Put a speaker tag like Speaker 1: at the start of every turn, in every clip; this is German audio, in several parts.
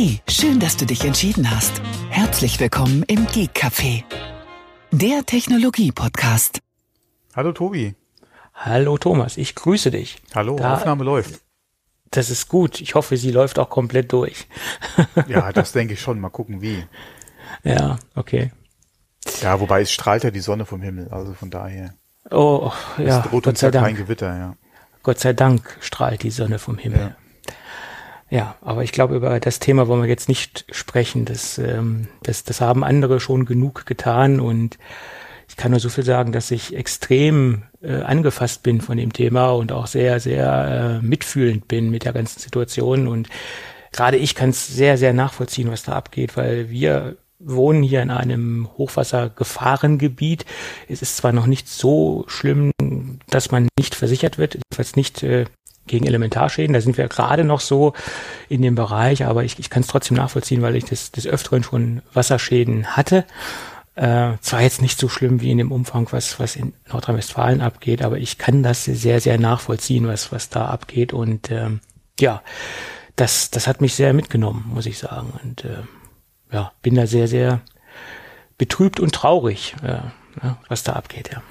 Speaker 1: Hey, schön, dass du dich entschieden hast. Herzlich willkommen im Geek Café, der Technologie-Podcast.
Speaker 2: Hallo Tobi.
Speaker 3: Hallo Thomas, ich grüße dich.
Speaker 2: Hallo, da, Aufnahme läuft.
Speaker 3: Das ist gut. Ich hoffe, sie läuft auch komplett durch.
Speaker 2: ja, das denke ich schon. Mal gucken, wie.
Speaker 3: Ja, okay.
Speaker 2: Ja, wobei es strahlt ja die Sonne vom Himmel, also von daher.
Speaker 3: Oh, ja.
Speaker 2: Es droht Gott uns ja kein Gewitter, ja.
Speaker 3: Gott sei Dank strahlt die Sonne vom Himmel. Ja. Ja, aber ich glaube, über das Thema wollen wir jetzt nicht sprechen. Das, ähm, das, das haben andere schon genug getan und ich kann nur so viel sagen, dass ich extrem äh, angefasst bin von dem Thema und auch sehr, sehr äh, mitfühlend bin mit der ganzen Situation. Und gerade ich kann es sehr, sehr nachvollziehen, was da abgeht, weil wir wohnen hier in einem Hochwassergefahrengebiet. Es ist zwar noch nicht so schlimm, dass man nicht versichert wird, jedenfalls nicht äh, gegen Elementarschäden. Da sind wir gerade noch so in dem Bereich, aber ich, ich kann es trotzdem nachvollziehen, weil ich des, des Öfteren schon Wasserschäden hatte. Äh, zwar jetzt nicht so schlimm wie in dem Umfang, was, was in Nordrhein-Westfalen abgeht, aber ich kann das sehr, sehr nachvollziehen, was, was da abgeht. Und ähm, ja, das, das hat mich sehr mitgenommen, muss ich sagen. Und äh, ja, bin da sehr, sehr betrübt und traurig, äh, was da abgeht, ja.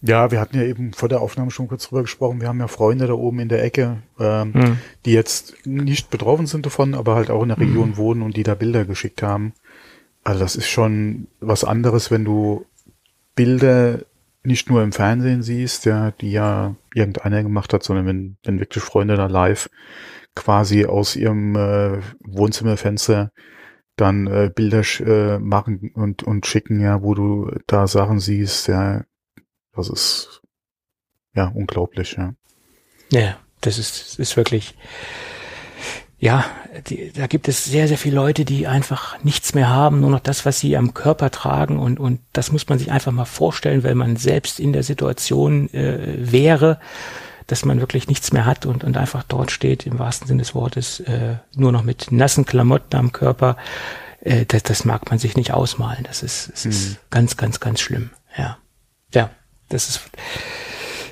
Speaker 2: Ja, wir hatten ja eben vor der Aufnahme schon kurz drüber gesprochen. Wir haben ja Freunde da oben in der Ecke, ähm, mhm. die jetzt nicht betroffen sind davon, aber halt auch in der Region mhm. wohnen und die da Bilder geschickt haben. Also das ist schon was anderes, wenn du Bilder nicht nur im Fernsehen siehst, ja, die ja irgendeiner gemacht hat, sondern wenn, wenn wirklich Freunde da live quasi aus ihrem äh, Wohnzimmerfenster dann äh, Bilder äh, machen und, und schicken, ja, wo du da Sachen siehst, ja, das ist ja unglaublich, ja.
Speaker 3: Ja, das ist, ist wirklich, ja, die, da gibt es sehr, sehr viele Leute, die einfach nichts mehr haben, nur noch das, was sie am Körper tragen und, und das muss man sich einfach mal vorstellen, wenn man selbst in der Situation äh, wäre, dass man wirklich nichts mehr hat und, und einfach dort steht, im wahrsten Sinne des Wortes, äh, nur noch mit nassen Klamotten am Körper. Äh, das, das mag man sich nicht ausmalen. Das ist, das ist mhm. ganz, ganz, ganz schlimm. Ja. Ja das ist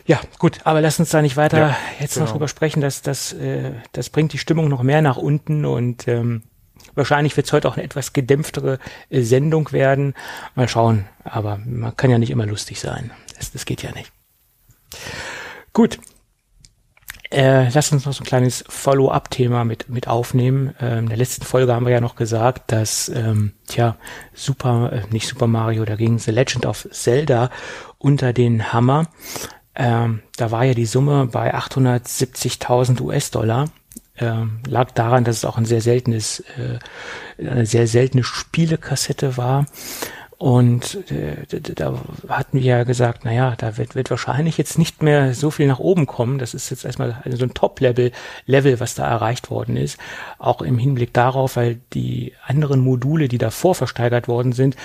Speaker 3: ja, gut, aber lass uns da nicht weiter ja, jetzt genau. noch drüber sprechen. dass das, äh, das bringt die Stimmung noch mehr nach unten und ähm, wahrscheinlich wird es heute auch eine etwas gedämpftere äh, Sendung werden. Mal schauen, aber man kann ja nicht immer lustig sein. Das, das geht ja nicht. Gut, äh, lass uns noch so ein kleines Follow-up-Thema mit, mit aufnehmen. Ähm, in der letzten Folge haben wir ja noch gesagt, dass, ähm, tja, Super, äh, nicht Super Mario, da ging The Legend of Zelda unter den Hammer. Ähm, da war ja die Summe bei 870.000 US-Dollar. Ähm, lag daran, dass es auch ein sehr seltenes, äh, eine sehr seltene Spielekassette war. Und äh, da hatten wir ja gesagt, naja, da wird, wird wahrscheinlich jetzt nicht mehr so viel nach oben kommen. Das ist jetzt erstmal so ein Top-Level, Level, was da erreicht worden ist. Auch im Hinblick darauf, weil die anderen Module, die davor versteigert worden sind,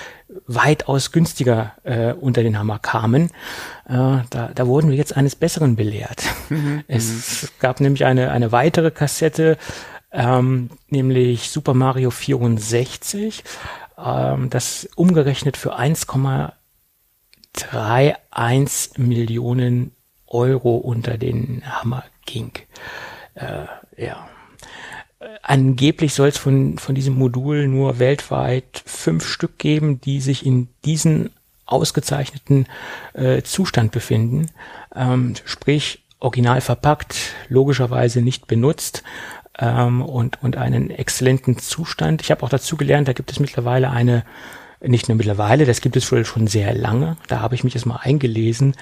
Speaker 3: weitaus günstiger äh, unter den Hammer kamen. Äh, da, da wurden wir jetzt eines Besseren belehrt. Mhm, es mhm. gab nämlich eine, eine weitere Kassette, ähm, nämlich Super Mario 64 ähm, das umgerechnet für 1,31 Millionen Euro unter den Hammer ging. Äh, ja. Angeblich soll es von, von diesem Modul nur weltweit fünf Stück geben, die sich in diesen ausgezeichneten äh, Zustand befinden. Ähm, sprich, original verpackt, logischerweise nicht benutzt, ähm, und, und einen exzellenten Zustand. Ich habe auch dazu gelernt, da gibt es mittlerweile eine, nicht nur mittlerweile, das gibt es wohl schon sehr lange, da habe ich mich jetzt mal eingelesen,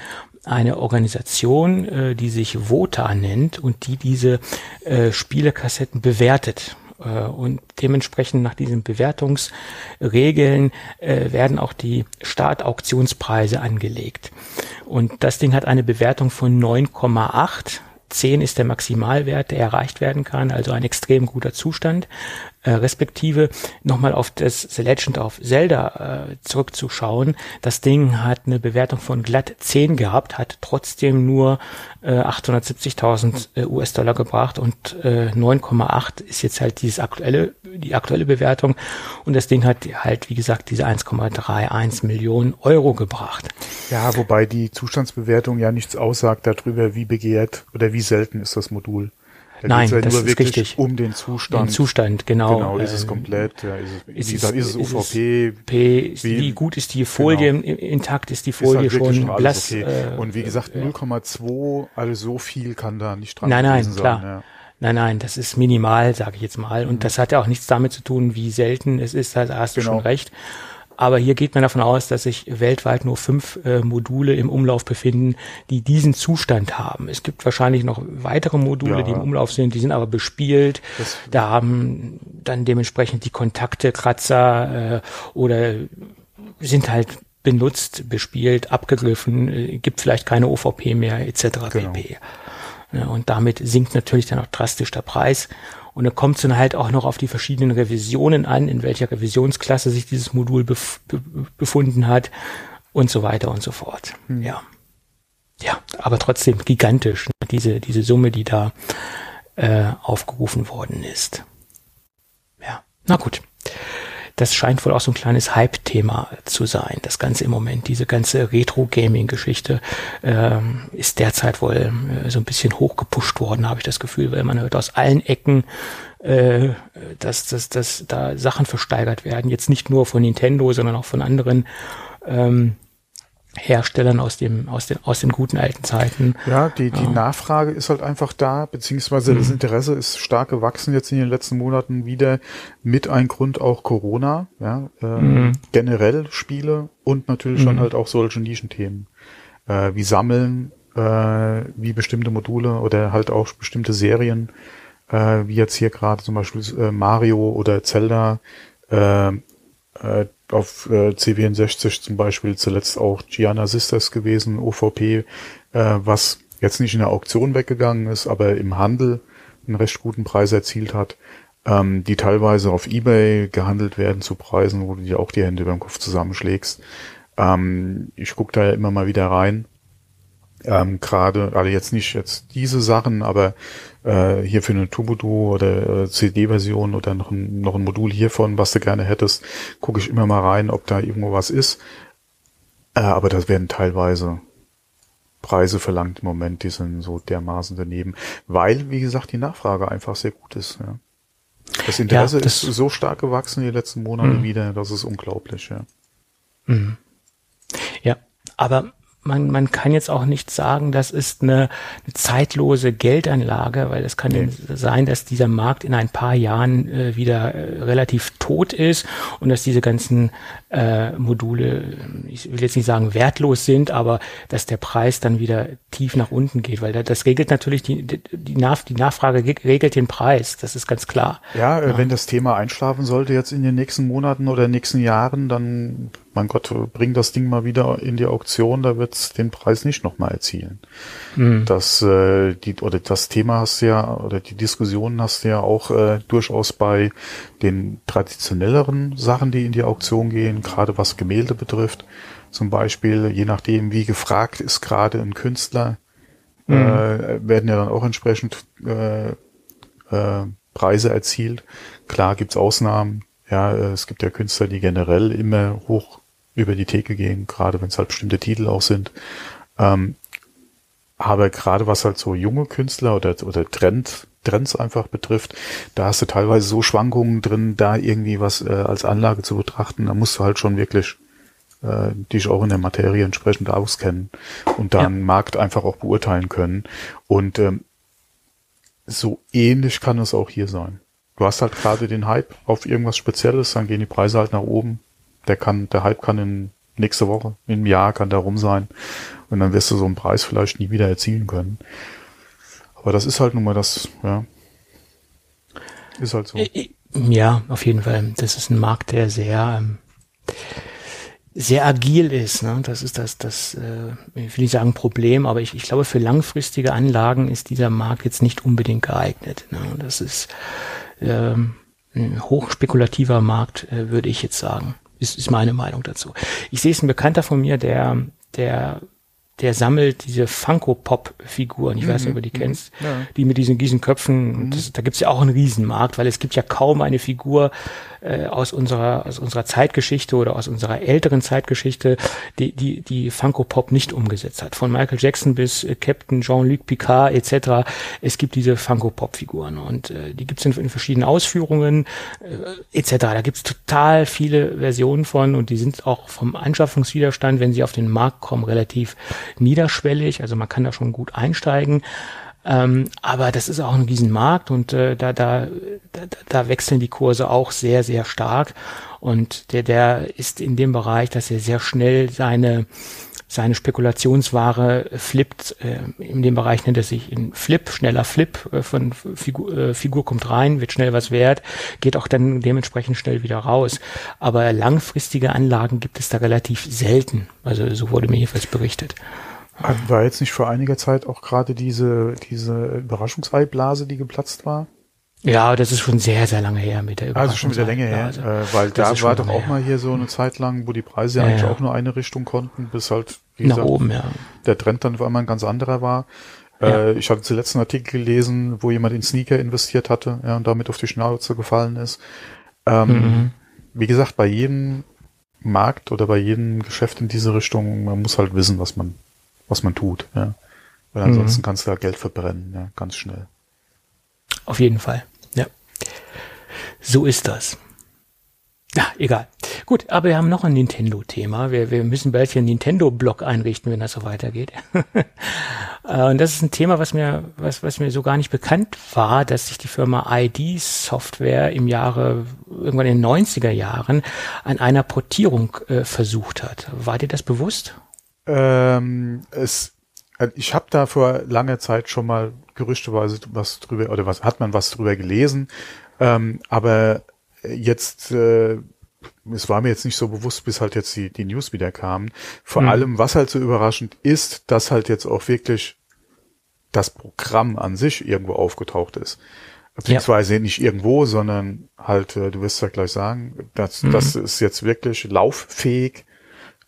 Speaker 3: eine Organisation, äh, die sich VOTA nennt und die diese äh, Spielekassetten bewertet. Äh, und dementsprechend nach diesen Bewertungsregeln äh, werden auch die Startauktionspreise angelegt. Und das Ding hat eine Bewertung von 9,8 10 ist der Maximalwert, der erreicht werden kann, also ein extrem guter Zustand äh, respektive nochmal auf das The Legend of Zelda äh, zurückzuschauen. Das Ding hat eine Bewertung von glatt 10 gehabt, hat trotzdem nur äh, 870.000 äh, US-Dollar gebracht und äh, 9,8 ist jetzt halt dieses aktuelle, die aktuelle Bewertung und das Ding hat halt, wie gesagt, diese 1,31 Millionen Euro gebracht.
Speaker 2: Ja, wobei die Zustandsbewertung ja nichts aussagt darüber, wie begehrt oder wie selten ist das Modul. Da
Speaker 3: Nein,
Speaker 2: ja
Speaker 3: das
Speaker 2: nur
Speaker 3: ist
Speaker 2: wirklich
Speaker 3: richtig.
Speaker 2: um den Zustand.
Speaker 3: Den Zustand, genau.
Speaker 2: Genau, ist es
Speaker 3: Ähm,
Speaker 2: komplett, ja, ist es, wie
Speaker 3: ist
Speaker 2: gesagt,
Speaker 3: es-
Speaker 2: ist es
Speaker 3: ist es
Speaker 2: UVP,
Speaker 3: P, ist,
Speaker 2: Wie-
Speaker 3: wie, gut ist die Folie
Speaker 2: genau.
Speaker 3: in- intakt, ist die
Speaker 2: ist
Speaker 3: Folie
Speaker 2: halt wirklich
Speaker 3: schon blass.
Speaker 2: okay.
Speaker 3: äh,
Speaker 2: Und wie gesagt, 0,2, also so viel kann da nicht dran
Speaker 3: Nein, nein,
Speaker 2: gewesen
Speaker 3: klar.
Speaker 2: sein. Ja.
Speaker 3: Nein, nein, das ist minimal, sage ich jetzt mal. Und das hat ja auch nichts damit zu tun, wie selten es ist, da hast du
Speaker 2: Genau.
Speaker 3: schon recht. Aber hier geht man davon aus, dass sich weltweit nur fünf äh, Module im Umlauf befinden, die diesen Zustand haben. Es gibt wahrscheinlich noch weitere Module,
Speaker 2: Ja.
Speaker 3: die im Umlauf sind, die sind aber bespielt.
Speaker 2: Das-
Speaker 3: da haben dann dementsprechend die Kontakte Kratzer äh, oder sind halt benutzt, bespielt, abgegriffen, äh, gibt vielleicht keine OVP mehr etc.
Speaker 2: Genau.
Speaker 3: pp. Ja, und damit sinkt natürlich dann auch drastisch der Preis. Und dann kommt es dann halt auch noch auf die verschiedenen Revisionen an, in welcher Revisionsklasse sich dieses Modul bef be befunden hat und so weiter und so fort. Ja. Ja, aber trotzdem gigantisch, ne, diese, diese Summe, die da äh, aufgerufen worden ist. Ja, na gut. Das scheint wohl auch so ein kleines Hype-Thema zu sein. Das Ganze im Moment, diese ganze Retro-Gaming-Geschichte ähm, ist derzeit wohl äh, so ein bisschen hochgepusht worden, habe ich das Gefühl, weil man hört aus allen Ecken, äh, dass, dass, dass da Sachen versteigert werden. Jetzt nicht nur von Nintendo, sondern auch von anderen ähm, Herstellern aus dem aus den aus den guten alten Zeiten.
Speaker 2: Ja, die, die Nachfrage ist halt einfach da, beziehungsweise
Speaker 3: Mhm.
Speaker 2: das Interesse ist stark gewachsen jetzt in den letzten Monaten wieder mit ein Grund auch Corona, ja, äh,
Speaker 3: Mhm.
Speaker 2: generell Spiele und natürlich dann halt auch solche Nischenthemen, äh, wie Sammeln, äh, wie bestimmte Module oder halt auch bestimmte Serien, äh, wie jetzt hier gerade zum Beispiel äh, Mario oder Zelda, äh, äh, auf äh, C64 zum Beispiel zuletzt auch Gianna Sisters gewesen, OVP, äh, was jetzt nicht in der Auktion weggegangen ist, aber im Handel einen recht guten Preis erzielt hat, ähm, die teilweise auf Ebay gehandelt werden zu Preisen, wo du dir auch die Hände beim Kopf zusammenschlägst. Ähm, ich gucke da ja immer mal wieder rein. Ähm, Gerade, also jetzt nicht jetzt diese Sachen, aber äh, hier für eine Tubudu oder äh, CD-Version oder noch ein, noch ein Modul hiervon, was du gerne hättest, gucke ich immer mal rein, ob da irgendwo was ist. Äh, aber das werden teilweise Preise verlangt im Moment, die sind so dermaßen daneben, weil, wie gesagt, die Nachfrage einfach sehr gut ist. Ja. Das Interesse
Speaker 3: Ja, das-
Speaker 2: ist so stark gewachsen die letzten Monate wieder, das ist unglaublich. Ja.
Speaker 3: Ja, aber man, man kann jetzt auch nicht sagen, das ist eine, eine zeitlose Geldanlage, weil es kann
Speaker 2: Nee.
Speaker 3: sein, dass dieser Markt in ein paar Jahren äh, wieder äh, relativ tot ist und dass diese ganzen äh, Module, ich will jetzt nicht sagen wertlos sind, aber dass der Preis dann wieder tief nach unten geht, weil da- das regelt natürlich die, die, Nach die Nachfrage ge- regelt den Preis, das ist ganz klar.
Speaker 2: Ja, äh, wenn das Thema einschlafen sollte jetzt in den nächsten Monaten oder nächsten Jahren, dann, mein Gott, bring das Ding mal wieder in die Auktion, da wird's den Preis nicht nochmal erzielen. Das, äh, die, oder das Thema hast du ja, oder die Diskussionen hast du ja auch äh, durchaus bei den traditionelleren Sachen, die in die Auktion gehen, gerade was Gemälde betrifft. Zum Beispiel, je nachdem, wie gefragt ist gerade ein Künstler, äh, werden ja dann auch entsprechend äh, äh, Preise erzielt. Klar gibt's Ausnahmen. Ja, äh, es gibt ja Künstler, die generell immer hoch über die Theke gehen, gerade wenn es halt bestimmte Titel auch sind. Ähm, aber gerade was halt so junge Künstler oder, oder Trend, Trends einfach betrifft, da hast du teilweise so Schwankungen drin, da irgendwie was äh, als Anlage zu betrachten. Da musst du halt schon wirklich äh, dich auch in der Materie entsprechend auskennen und dann
Speaker 3: Ja.
Speaker 2: Markt einfach auch beurteilen können. Und ähm, so ähnlich kann es auch hier sein. Du hast halt gerade den Hype auf irgendwas Spezielles, dann gehen die Preise halt nach oben. Der kann, der Hype kann in nächste Woche, einem Jahr kann der rum sein. Und dann wirst du so einen Preis vielleicht nie wieder erzielen können. Aber das ist halt nun mal das, ja. Ist halt so.
Speaker 3: Ja, auf jeden Fall. Das ist ein Markt, der sehr, ähm, sehr agil ist. Ne? Das ist das, das, äh, ich will nicht sagen Problem, aber ich, ich glaube, für langfristige Anlagen ist dieser Markt jetzt nicht unbedingt geeignet. Ne? Das ist ähm, ein hochspekulativer Markt, äh, würde ich jetzt sagen. Ist, ist meine Meinung dazu. Ich sehe es ein Bekannter von mir, der, der der sammelt diese Funko-Pop-Figuren, ich mhm. weiß nicht, ob du die mhm. kennst, ja. die mit diesen Gießenköpfen, mhm. das, da gibt's ja auch einen Riesenmarkt, weil es gibt ja kaum eine Figur äh, aus unserer aus unserer Zeitgeschichte oder aus unserer älteren Zeitgeschichte, die die, die Funko-Pop nicht umgesetzt hat. Von Michael Jackson bis äh, Captain Jean-Luc Picard etc. Es gibt diese Funko-Pop-Figuren und äh, die gibt's in, in verschiedenen Ausführungen äh, etc. Da gibt's total viele Versionen von und die sind auch vom Anschaffungswiderstand, wenn sie auf den Markt kommen, relativ niederschwellig. Also man kann da schon gut einsteigen. Ähm, aber das ist auch ein Riesenmarkt und äh, da, da, da, da wechseln die Kurse auch sehr, sehr stark. Und der, der ist in dem Bereich, dass er sehr schnell seine seine Spekulationsware flippt. Äh, in dem Bereich nennt er sich in Flip, schneller Flip äh, von Figur, äh, Figur kommt rein, wird schnell was wert, geht auch dann dementsprechend schnell wieder raus. Aber langfristige Anlagen gibt es da relativ selten. Also so wurde mir jedenfalls berichtet.
Speaker 2: War jetzt nicht vor einiger Zeit auch gerade diese, diese Überraschungseiblase, die geplatzt war?
Speaker 3: Ja, das ist schon sehr, sehr lange her mit der
Speaker 2: Also schon wieder länger her, also, äh, weil da war doch auch her. mal hier so eine Zeit lang, wo die Preise ja, eigentlich ja. auch nur eine Richtung konnten, bis halt
Speaker 3: wie nach gesagt, oben, ja.
Speaker 2: der Trend dann auf einmal ein ganz anderer war. Äh, ich hatte zuletzt einen Artikel gelesen, wo jemand in Sneaker investiert hatte ja, und damit auf die Schnauze gefallen ist. Ähm, mhm. Wie gesagt, bei jedem Markt oder bei jedem Geschäft in diese Richtung, man muss halt wissen, was man, was man tut. Ja. Weil ansonsten mhm. kannst du da Geld verbrennen, ja, ganz schnell.
Speaker 3: Auf jeden Fall. So ist das. Ja, egal. Gut, aber wir haben noch ein Nintendo-Thema. Wir, wir müssen bald hier einen Nintendo-Blog einrichten, wenn das so weitergeht. Äh, und das ist ein Thema, was mir, was, was mir so gar nicht bekannt war, dass sich die Firma ID Software im Jahre, irgendwann in den 90er Jahren, an einer Portierung äh, versucht hat. War dir das bewusst?
Speaker 2: Ähm, es, äh, ich habe da vor langer Zeit schon mal gerüchteweise was drüber, oder was hat man was drüber gelesen. Ähm, aber jetzt, äh, es war mir jetzt nicht so bewusst, bis halt jetzt die, die News wieder kamen. Vor mhm. allem, was halt so überraschend ist, dass halt jetzt auch wirklich das Programm an sich irgendwo aufgetaucht ist. Beziehungsweise ja. nicht irgendwo, sondern halt, äh, du wirst ja gleich sagen, dass mhm. das ist jetzt wirklich lauffähig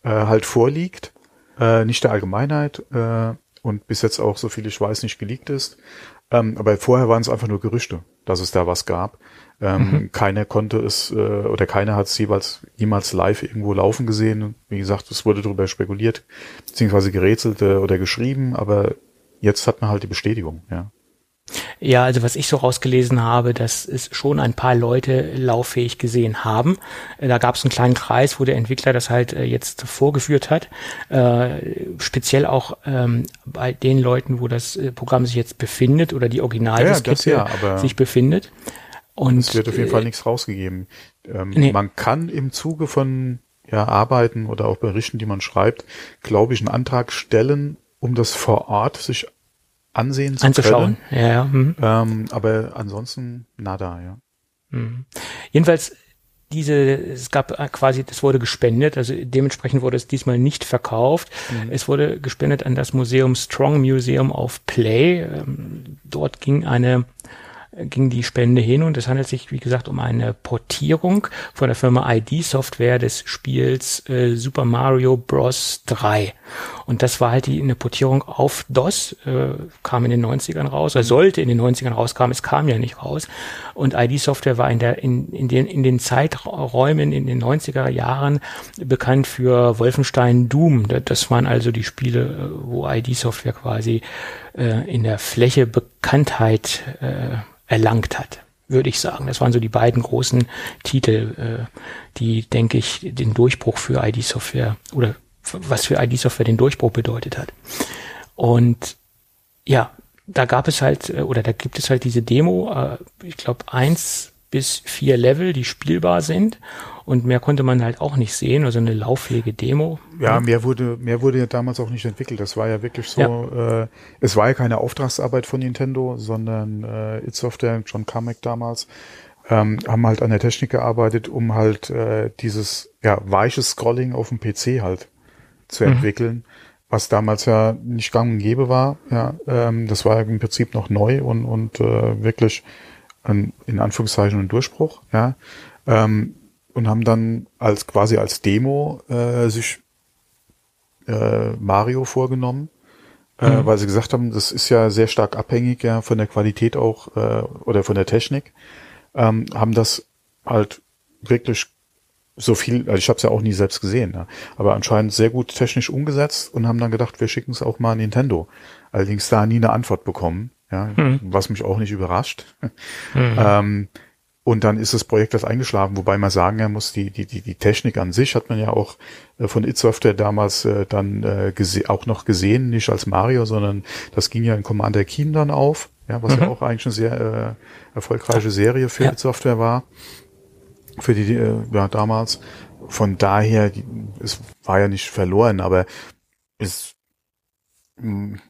Speaker 2: äh, halt vorliegt, äh, nicht der Allgemeinheit äh, und bis jetzt auch, so viel ich weiß, nicht geleakt ist. Ähm, aber vorher waren es einfach nur Gerüchte, dass es da was gab. Ähm, mhm. Keiner konnte es äh, oder keiner hat es jeweils jemals live irgendwo laufen gesehen. Wie gesagt, es wurde darüber spekuliert, beziehungsweise gerätselt äh, oder geschrieben, aber jetzt hat man halt die Bestätigung, ja.
Speaker 3: Ja, also was ich so rausgelesen habe, dass es schon ein paar Leute lauffähig gesehen haben. Äh, da gab es einen kleinen Kreis, wo der Entwickler das halt äh, jetzt vorgeführt hat. Äh, speziell auch ähm, bei den Leuten, wo das äh, Programm sich jetzt befindet oder die Originaldiskette ja, ja, sich befindet.
Speaker 2: Und es wird auf jeden Fall nichts rausgegeben. Ähm, nee. Man kann im Zuge von ja, Arbeiten oder auch Berichten, die man schreibt, glaube ich, einen Antrag stellen, um das vor Ort sich ansehen zu
Speaker 3: Anzuschauen.
Speaker 2: können.
Speaker 3: Ja, ja.
Speaker 2: Mhm. Ähm, aber ansonsten nada, ja.
Speaker 3: Mhm. Jedenfalls diese, es gab quasi, das wurde gespendet, also dementsprechend wurde es diesmal nicht verkauft. Mhm. Es wurde gespendet an das Museum Strong Museum of Play. Ähm, dort ging eine ging die Spende hin und es handelt sich, wie gesagt, um eine Portierung von der Firma ID Software des Spiels äh, Super Mario Bros. 3. Und das war halt die, eine Portierung auf DOS, äh, kam in den 90ern raus, oder sollte in den 90ern rauskommen, es kam ja nicht raus. Und ID Software war in, der, in, in, den, in den Zeiträumen in den 90er Jahren bekannt für Wolfenstein Doom. Das waren also die Spiele, äh, wo ID Software quasi äh, in der Fläche Bekanntheit äh, erlangt hat, würde ich sagen. Das waren so die beiden großen Titel, äh, die, denke ich, den Durchbruch für ID-Software oder was für ID-Software den Durchbruch bedeutet hat. Und ja, da gab es halt, äh, oder da gibt es halt diese Demo, äh, ich glaube, eins bis vier Level, die spielbar sind und mehr konnte man halt auch nicht sehen, also eine lauffähige Demo.
Speaker 2: Ja, mehr wurde, mehr wurde ja damals auch nicht entwickelt. Das war ja wirklich so, ja. Äh, es war ja keine Auftragsarbeit von Nintendo, sondern äh, It Software, John Carmack damals, ähm, haben halt an der Technik gearbeitet, um halt äh, dieses ja, weiches Scrolling auf dem PC halt zu mhm. entwickeln, was damals ja nicht gang und gäbe war. Ja, ähm, das war im Prinzip noch neu und, und äh, wirklich ein, in Anführungszeichen ein Durchbruch. Ja. Ähm, und haben dann als quasi als Demo äh, sich äh, Mario vorgenommen, äh, mhm. weil sie gesagt haben, das ist ja sehr stark abhängig ja von der Qualität auch äh, oder von der Technik. Ähm, haben das halt wirklich so viel, also ich habe es ja auch nie selbst gesehen, ja, aber anscheinend sehr gut technisch umgesetzt und haben dann gedacht, wir schicken es auch mal an Nintendo. Allerdings da nie eine Antwort bekommen, ja, mhm. was mich auch nicht überrascht. Mhm. ähm, und dann ist das Projekt das eingeschlafen, wobei man sagen muss, die, die, die, die Technik an sich hat man ja auch äh, von It Software damals äh, dann äh, auch noch gesehen, nicht als Mario, sondern das ging ja in Commander Keen dann auf, ja, was mhm. ja auch eigentlich eine sehr äh, erfolgreiche Serie für ja. It Software war für die äh, ja damals. Von daher, die, es war ja nicht verloren, aber es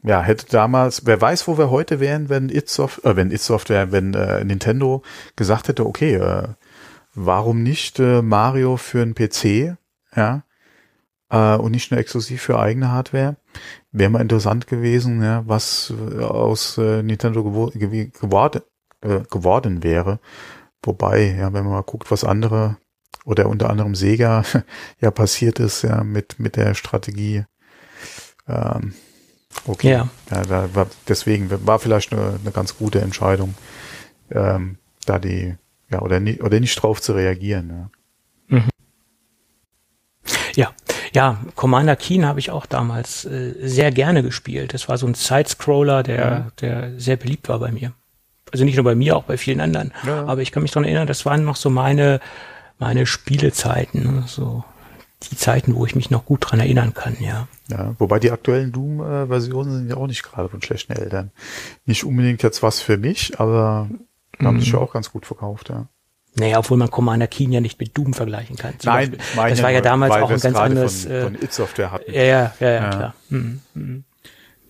Speaker 2: ja hätte damals, wer weiß, wo wir heute wären, wenn It Software, äh, wenn It Software, wenn äh, Nintendo gesagt hätte, okay, äh, warum nicht äh, Mario für einen PC, ja, äh, und nicht nur exklusiv für eigene Hardware? Wäre mal interessant gewesen, ja, was äh, aus äh, Nintendo gewo geworden, äh, geworden wäre. Wobei, ja, wenn man mal guckt, was andere oder unter anderem Sega ja passiert ist, ja, mit, mit der Strategie. Ähm, okay. Ja. ja da war, deswegen war vielleicht eine, eine ganz gute Entscheidung, ähm, da die, ja, oder nicht, oder nicht drauf zu reagieren.
Speaker 3: Ja. Mhm. Ja, ja, Commander Keen habe ich auch damals äh, sehr gerne gespielt. Das war so ein Sidescroller, der, ja. der sehr beliebt war bei mir. Also nicht nur bei mir, auch bei vielen anderen. Ja. Aber ich kann mich daran erinnern, das waren noch so meine, meine Spielezeiten, ne? so die Zeiten, wo ich mich noch gut dran erinnern kann, ja.
Speaker 2: Ja, wobei die aktuellen Doom-Versionen sind ja auch nicht gerade von schlechten Eltern. Nicht unbedingt jetzt was für mich, aber mhm. haben sich ja auch ganz gut verkauft, ja.
Speaker 3: Naja, obwohl man Commander Keen ja nicht mit Doom vergleichen kann.
Speaker 2: Nein,
Speaker 3: meine, das war ja damals auch ein ganz anderes.
Speaker 2: Von, von It Software hatten.
Speaker 3: Ja, ja, ja, ja, klar. Mhm.
Speaker 2: Mhm.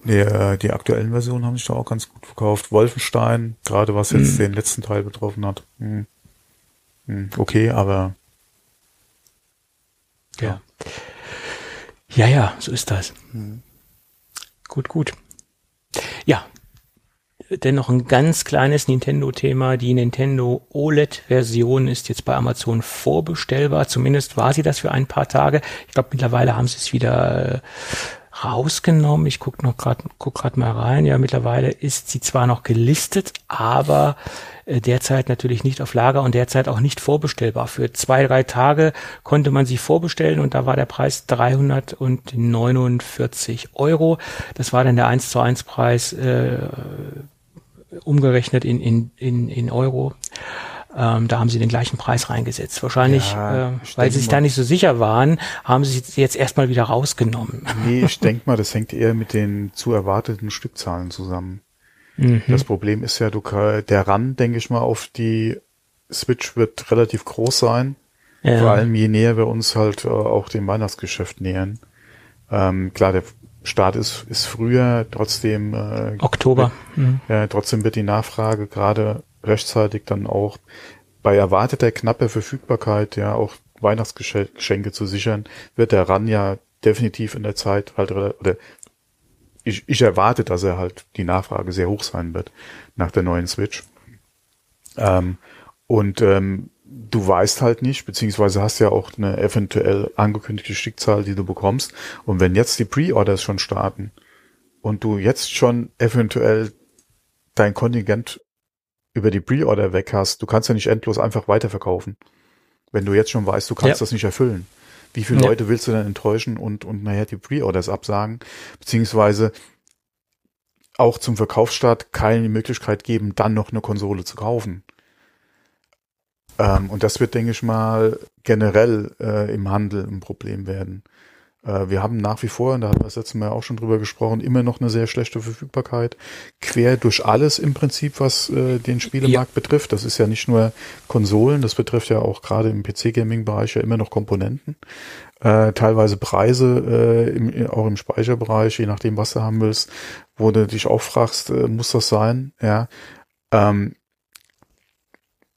Speaker 2: Nee, äh, die aktuellen Versionen haben sich da auch ganz gut verkauft. Wolfenstein, gerade was jetzt mhm. den letzten Teil betroffen hat. Hm. Hm. Okay, aber
Speaker 3: ja. Ja, ja, so ist das. Mhm. Gut, gut. Ja, dennoch ein ganz kleines Nintendo-Thema. Die Nintendo OLED-Version ist jetzt bei Amazon vorbestellbar. Zumindest war sie das für ein paar Tage. Ich glaube, mittlerweile haben sie es wieder äh, rausgenommen. Ich gucke noch gerade guck grad mal rein. Ja, mittlerweile ist sie zwar noch gelistet, aber äh, derzeit natürlich nicht auf Lager und derzeit auch nicht vorbestellbar. Für zwei, drei Tage konnte man sie vorbestellen und da war der Preis 349 Euro. Das war dann der 1 zu 1 Preis äh, umgerechnet in, in, in, in Euro. Ähm, da haben sie den gleichen Preis reingesetzt. Wahrscheinlich, ja, äh, weil sie sich da nicht so sicher waren, haben sie sie jetzt erstmal wieder rausgenommen.
Speaker 2: Nee, ich denke mal, das hängt eher mit den zu erwarteten Stückzahlen zusammen. Mhm. Das Problem ist ja, du der Run, denke ich mal, auf die Switch wird relativ groß sein. Ja. Vor allem je näher wir uns halt äh, auch dem Weihnachtsgeschäft nähern. Ähm, klar, der Start ist, ist früher, trotzdem
Speaker 3: äh, Oktober.
Speaker 2: Wird, mhm. äh, trotzdem wird die Nachfrage gerade rechtzeitig dann auch bei erwarteter knapper Verfügbarkeit ja auch Weihnachtsgeschenke zu sichern, wird der RAN ja definitiv in der Zeit halt oder ich, ich erwarte, dass er halt die Nachfrage sehr hoch sein wird nach der neuen Switch. Ähm, und ähm, du weißt halt nicht, beziehungsweise hast ja auch eine eventuell angekündigte Stückzahl, die du bekommst. Und wenn jetzt die Pre-Orders schon starten und du jetzt schon eventuell dein Kontingent über die Pre-Order weg hast, du kannst ja nicht endlos einfach weiterverkaufen. Wenn du jetzt schon weißt, du kannst ja. das nicht erfüllen. Wie viele ja. Leute willst du dann enttäuschen und, und nachher die Pre-Orders absagen? Beziehungsweise auch zum Verkaufsstart keine Möglichkeit geben, dann noch eine Konsole zu kaufen. Ähm, und das wird, denke ich mal, generell äh, im Handel ein Problem werden. Äh, wir haben nach wie vor, und da hatten wir das letzte Mal auch schon drüber gesprochen, immer noch eine sehr schlechte Verfügbarkeit. Quer durch alles im Prinzip, was äh, den Spielemarkt ja. betrifft. Das ist ja nicht nur Konsolen, das betrifft ja auch gerade im PC-Gaming-Bereich ja immer noch Komponenten. Äh, teilweise Preise äh, im, auch im Speicherbereich, je nachdem, was du haben willst, wo du dich auch fragst, äh, muss das sein? Ja. Ähm,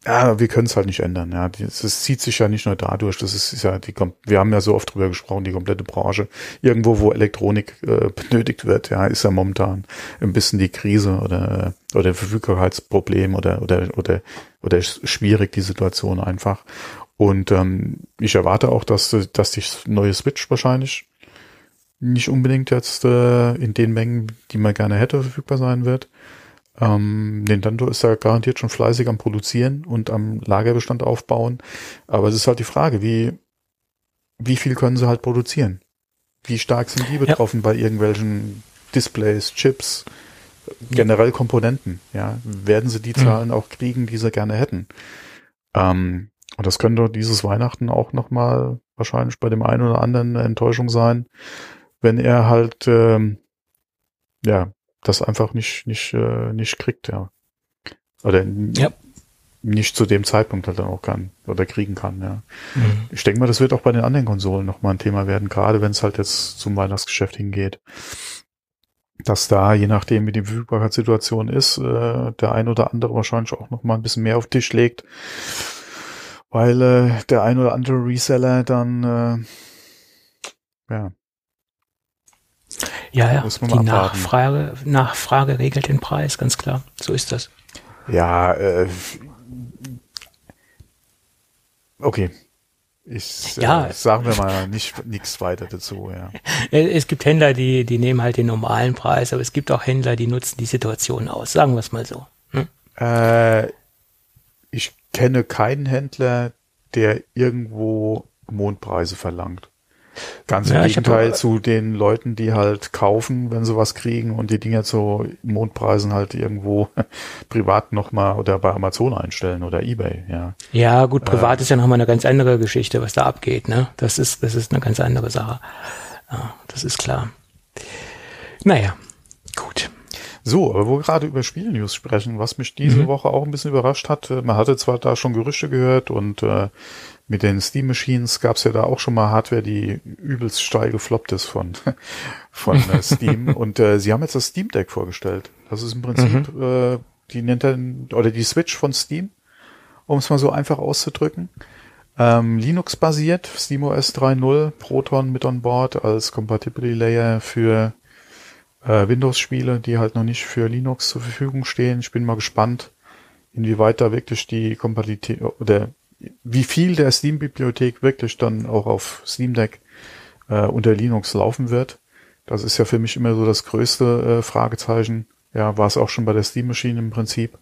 Speaker 2: ja, wir können es halt nicht ändern. Ja, es zieht sich ja nicht nur dadurch. Das ist, ist ja die, wir haben ja so oft drüber gesprochen, die komplette Branche. Irgendwo, wo Elektronik äh, benötigt wird, ja, ist ja momentan ein bisschen die Krise oder oder Verfügbarkeitsproblem oder oder oder oder schwierig die Situation einfach. Und ähm, ich erwarte auch, dass dass die neue Switch wahrscheinlich nicht unbedingt jetzt äh, in den Mengen, die man gerne hätte, verfügbar sein wird. Ähm, Nintendo ist da garantiert schon fleißig am Produzieren und am Lagerbestand aufbauen. Aber es ist halt die Frage, wie, wie viel können sie halt produzieren? Wie stark sind die betroffen ja. bei irgendwelchen Displays, Chips, generell Komponenten? Ja, werden sie die mhm. Zahlen mhm. auch kriegen, die sie gerne hätten? Ähm, und das könnte dieses Weihnachten auch nochmal wahrscheinlich bei dem einen oder anderen eine Enttäuschung sein, wenn er halt ähm, ja das einfach nicht nicht äh, nicht kriegt, ja. Oder ja. nicht zu dem Zeitpunkt halt dann auch kann oder kriegen kann, ja. Mhm. Ich denke mal, das wird auch bei den anderen Konsolen nochmal ein Thema werden, gerade wenn es halt jetzt zum Weihnachtsgeschäft hingeht. Dass da, je nachdem wie die Verfügbarkeitssituation ist, äh, der ein oder andere wahrscheinlich auch nochmal ein bisschen mehr auf den Tisch legt, weil äh, der ein oder andere Reseller dann äh, ja
Speaker 3: ja, ja. die Nachfrage, Nachfrage regelt den Preis, ganz klar. So ist das.
Speaker 2: Ja, äh, okay. Ich ja. äh, sagen wir mal nicht nichts weiter dazu, ja.
Speaker 3: Es gibt Händler, die, die nehmen halt den normalen Preis, aber es gibt auch Händler, die nutzen die Situation aus, sagen wir es mal so. Hm?
Speaker 2: Äh, ich kenne keinen Händler, der irgendwo Mondpreise verlangt. Ganz im ja, Gegenteil zu den Leuten, die halt kaufen, wenn sie was kriegen und die Dinger zu Mondpreisen halt irgendwo privat nochmal oder bei Amazon einstellen oder Ebay, ja.
Speaker 3: Ja, gut, privat äh, ist ja nochmal eine ganz andere Geschichte, was da abgeht, ne? Das ist, das ist eine ganz andere Sache. Ja, das ist klar. Naja, gut.
Speaker 2: So, aber wo wir gerade über Spielnews sprechen, was mich diese mhm. Woche auch ein bisschen überrascht hat, äh, man hatte zwar da schon Gerüchte gehört und äh, mit den Steam Machines gab es ja da auch schon mal Hardware, die übelst steil gefloppt ist von, von äh, Steam. Und äh, sie haben jetzt das Steam Deck vorgestellt. Das ist im Prinzip mhm. äh, die Nintendo oder die Switch von Steam, um es mal so einfach auszudrücken. Ähm, Linux basiert, SteamOS 3.0, Proton mit on board als Compatibility Layer für äh, Windows-Spiele, die halt noch nicht für Linux zur Verfügung stehen. Ich bin mal gespannt, inwieweit da wirklich die Kompatibilität oder wie viel der Steam-Bibliothek wirklich dann auch auf Steam Deck äh, unter Linux laufen wird. Das ist ja für mich immer so das größte äh, Fragezeichen. Ja, war es auch schon bei der Steam Machine im Prinzip.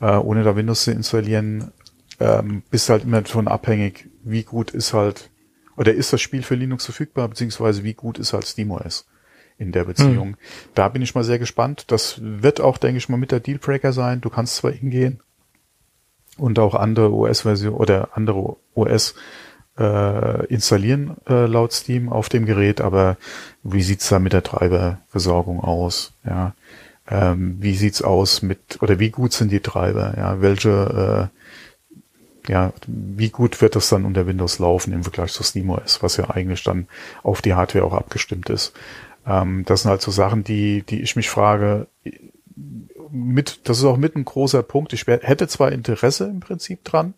Speaker 2: Äh, ohne da Windows zu installieren, ähm, bist halt immer davon abhängig, wie gut ist halt, oder ist das Spiel für Linux verfügbar, beziehungsweise wie gut ist halt SteamOS in der Beziehung. Hm. Da bin ich mal sehr gespannt. Das wird auch, denke ich mal, mit der Dealbreaker sein. Du kannst zwar hingehen und auch andere OS-Version oder andere OS äh, installieren äh, laut Steam auf dem Gerät, aber wie sieht's da mit der Treiberversorgung aus? Ja, ähm, wie sieht's aus mit oder wie gut sind die Treiber? Ja, welche äh, ja, wie gut wird das dann unter Windows laufen im Vergleich zu SteamOS, was ja eigentlich dann auf die Hardware auch abgestimmt ist. Ähm, das sind halt so Sachen, die, die ich mich frage, mit, das ist auch mit ein großer Punkt. Ich hätte zwar Interesse im Prinzip dran,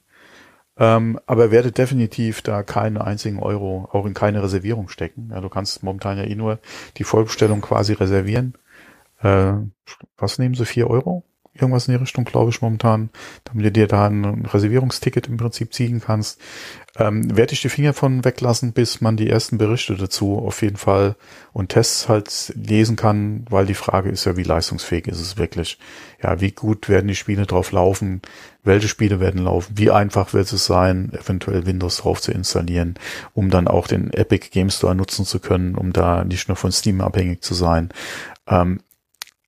Speaker 2: ähm, aber werde definitiv da keinen einzigen Euro auch in keine Reservierung stecken. Ja, du kannst momentan ja eh nur die Vollbestellung quasi reservieren. Äh, was nehmen sie? Vier Euro? Irgendwas in die Richtung, glaube ich, momentan, damit du dir da ein Reservierungsticket im Prinzip ziehen kannst. Ähm, werde ich die Finger von weglassen, bis man die ersten Berichte dazu auf jeden Fall und Tests halt lesen kann, weil die Frage ist ja, wie leistungsfähig ist es wirklich? Ja, wie gut werden die Spiele drauf laufen? Welche Spiele werden laufen? Wie einfach wird es sein, eventuell Windows drauf zu installieren, um dann auch den Epic Game Store nutzen zu können, um da nicht nur von Steam abhängig zu sein? Ähm,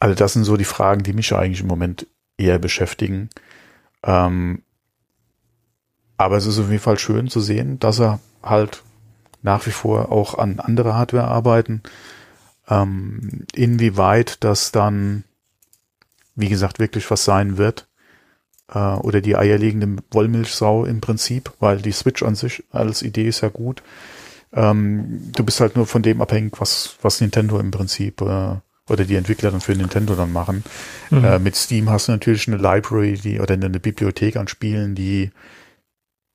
Speaker 2: also das sind so die Fragen, die mich eigentlich im Moment eher beschäftigen. Ähm, aber es ist auf jeden Fall schön zu sehen, dass er halt nach wie vor auch an andere Hardware arbeiten. Ähm, inwieweit das dann, wie gesagt, wirklich was sein wird. Äh, oder die eierlegende Wollmilchsau im Prinzip, weil die Switch an sich als Idee ist ja gut. Ähm, du bist halt nur von dem abhängig, was, was Nintendo im Prinzip äh, oder die Entwickler dann für Nintendo dann machen. Mhm. Äh, mit Steam hast du natürlich eine Library, die oder eine Bibliothek an Spielen, die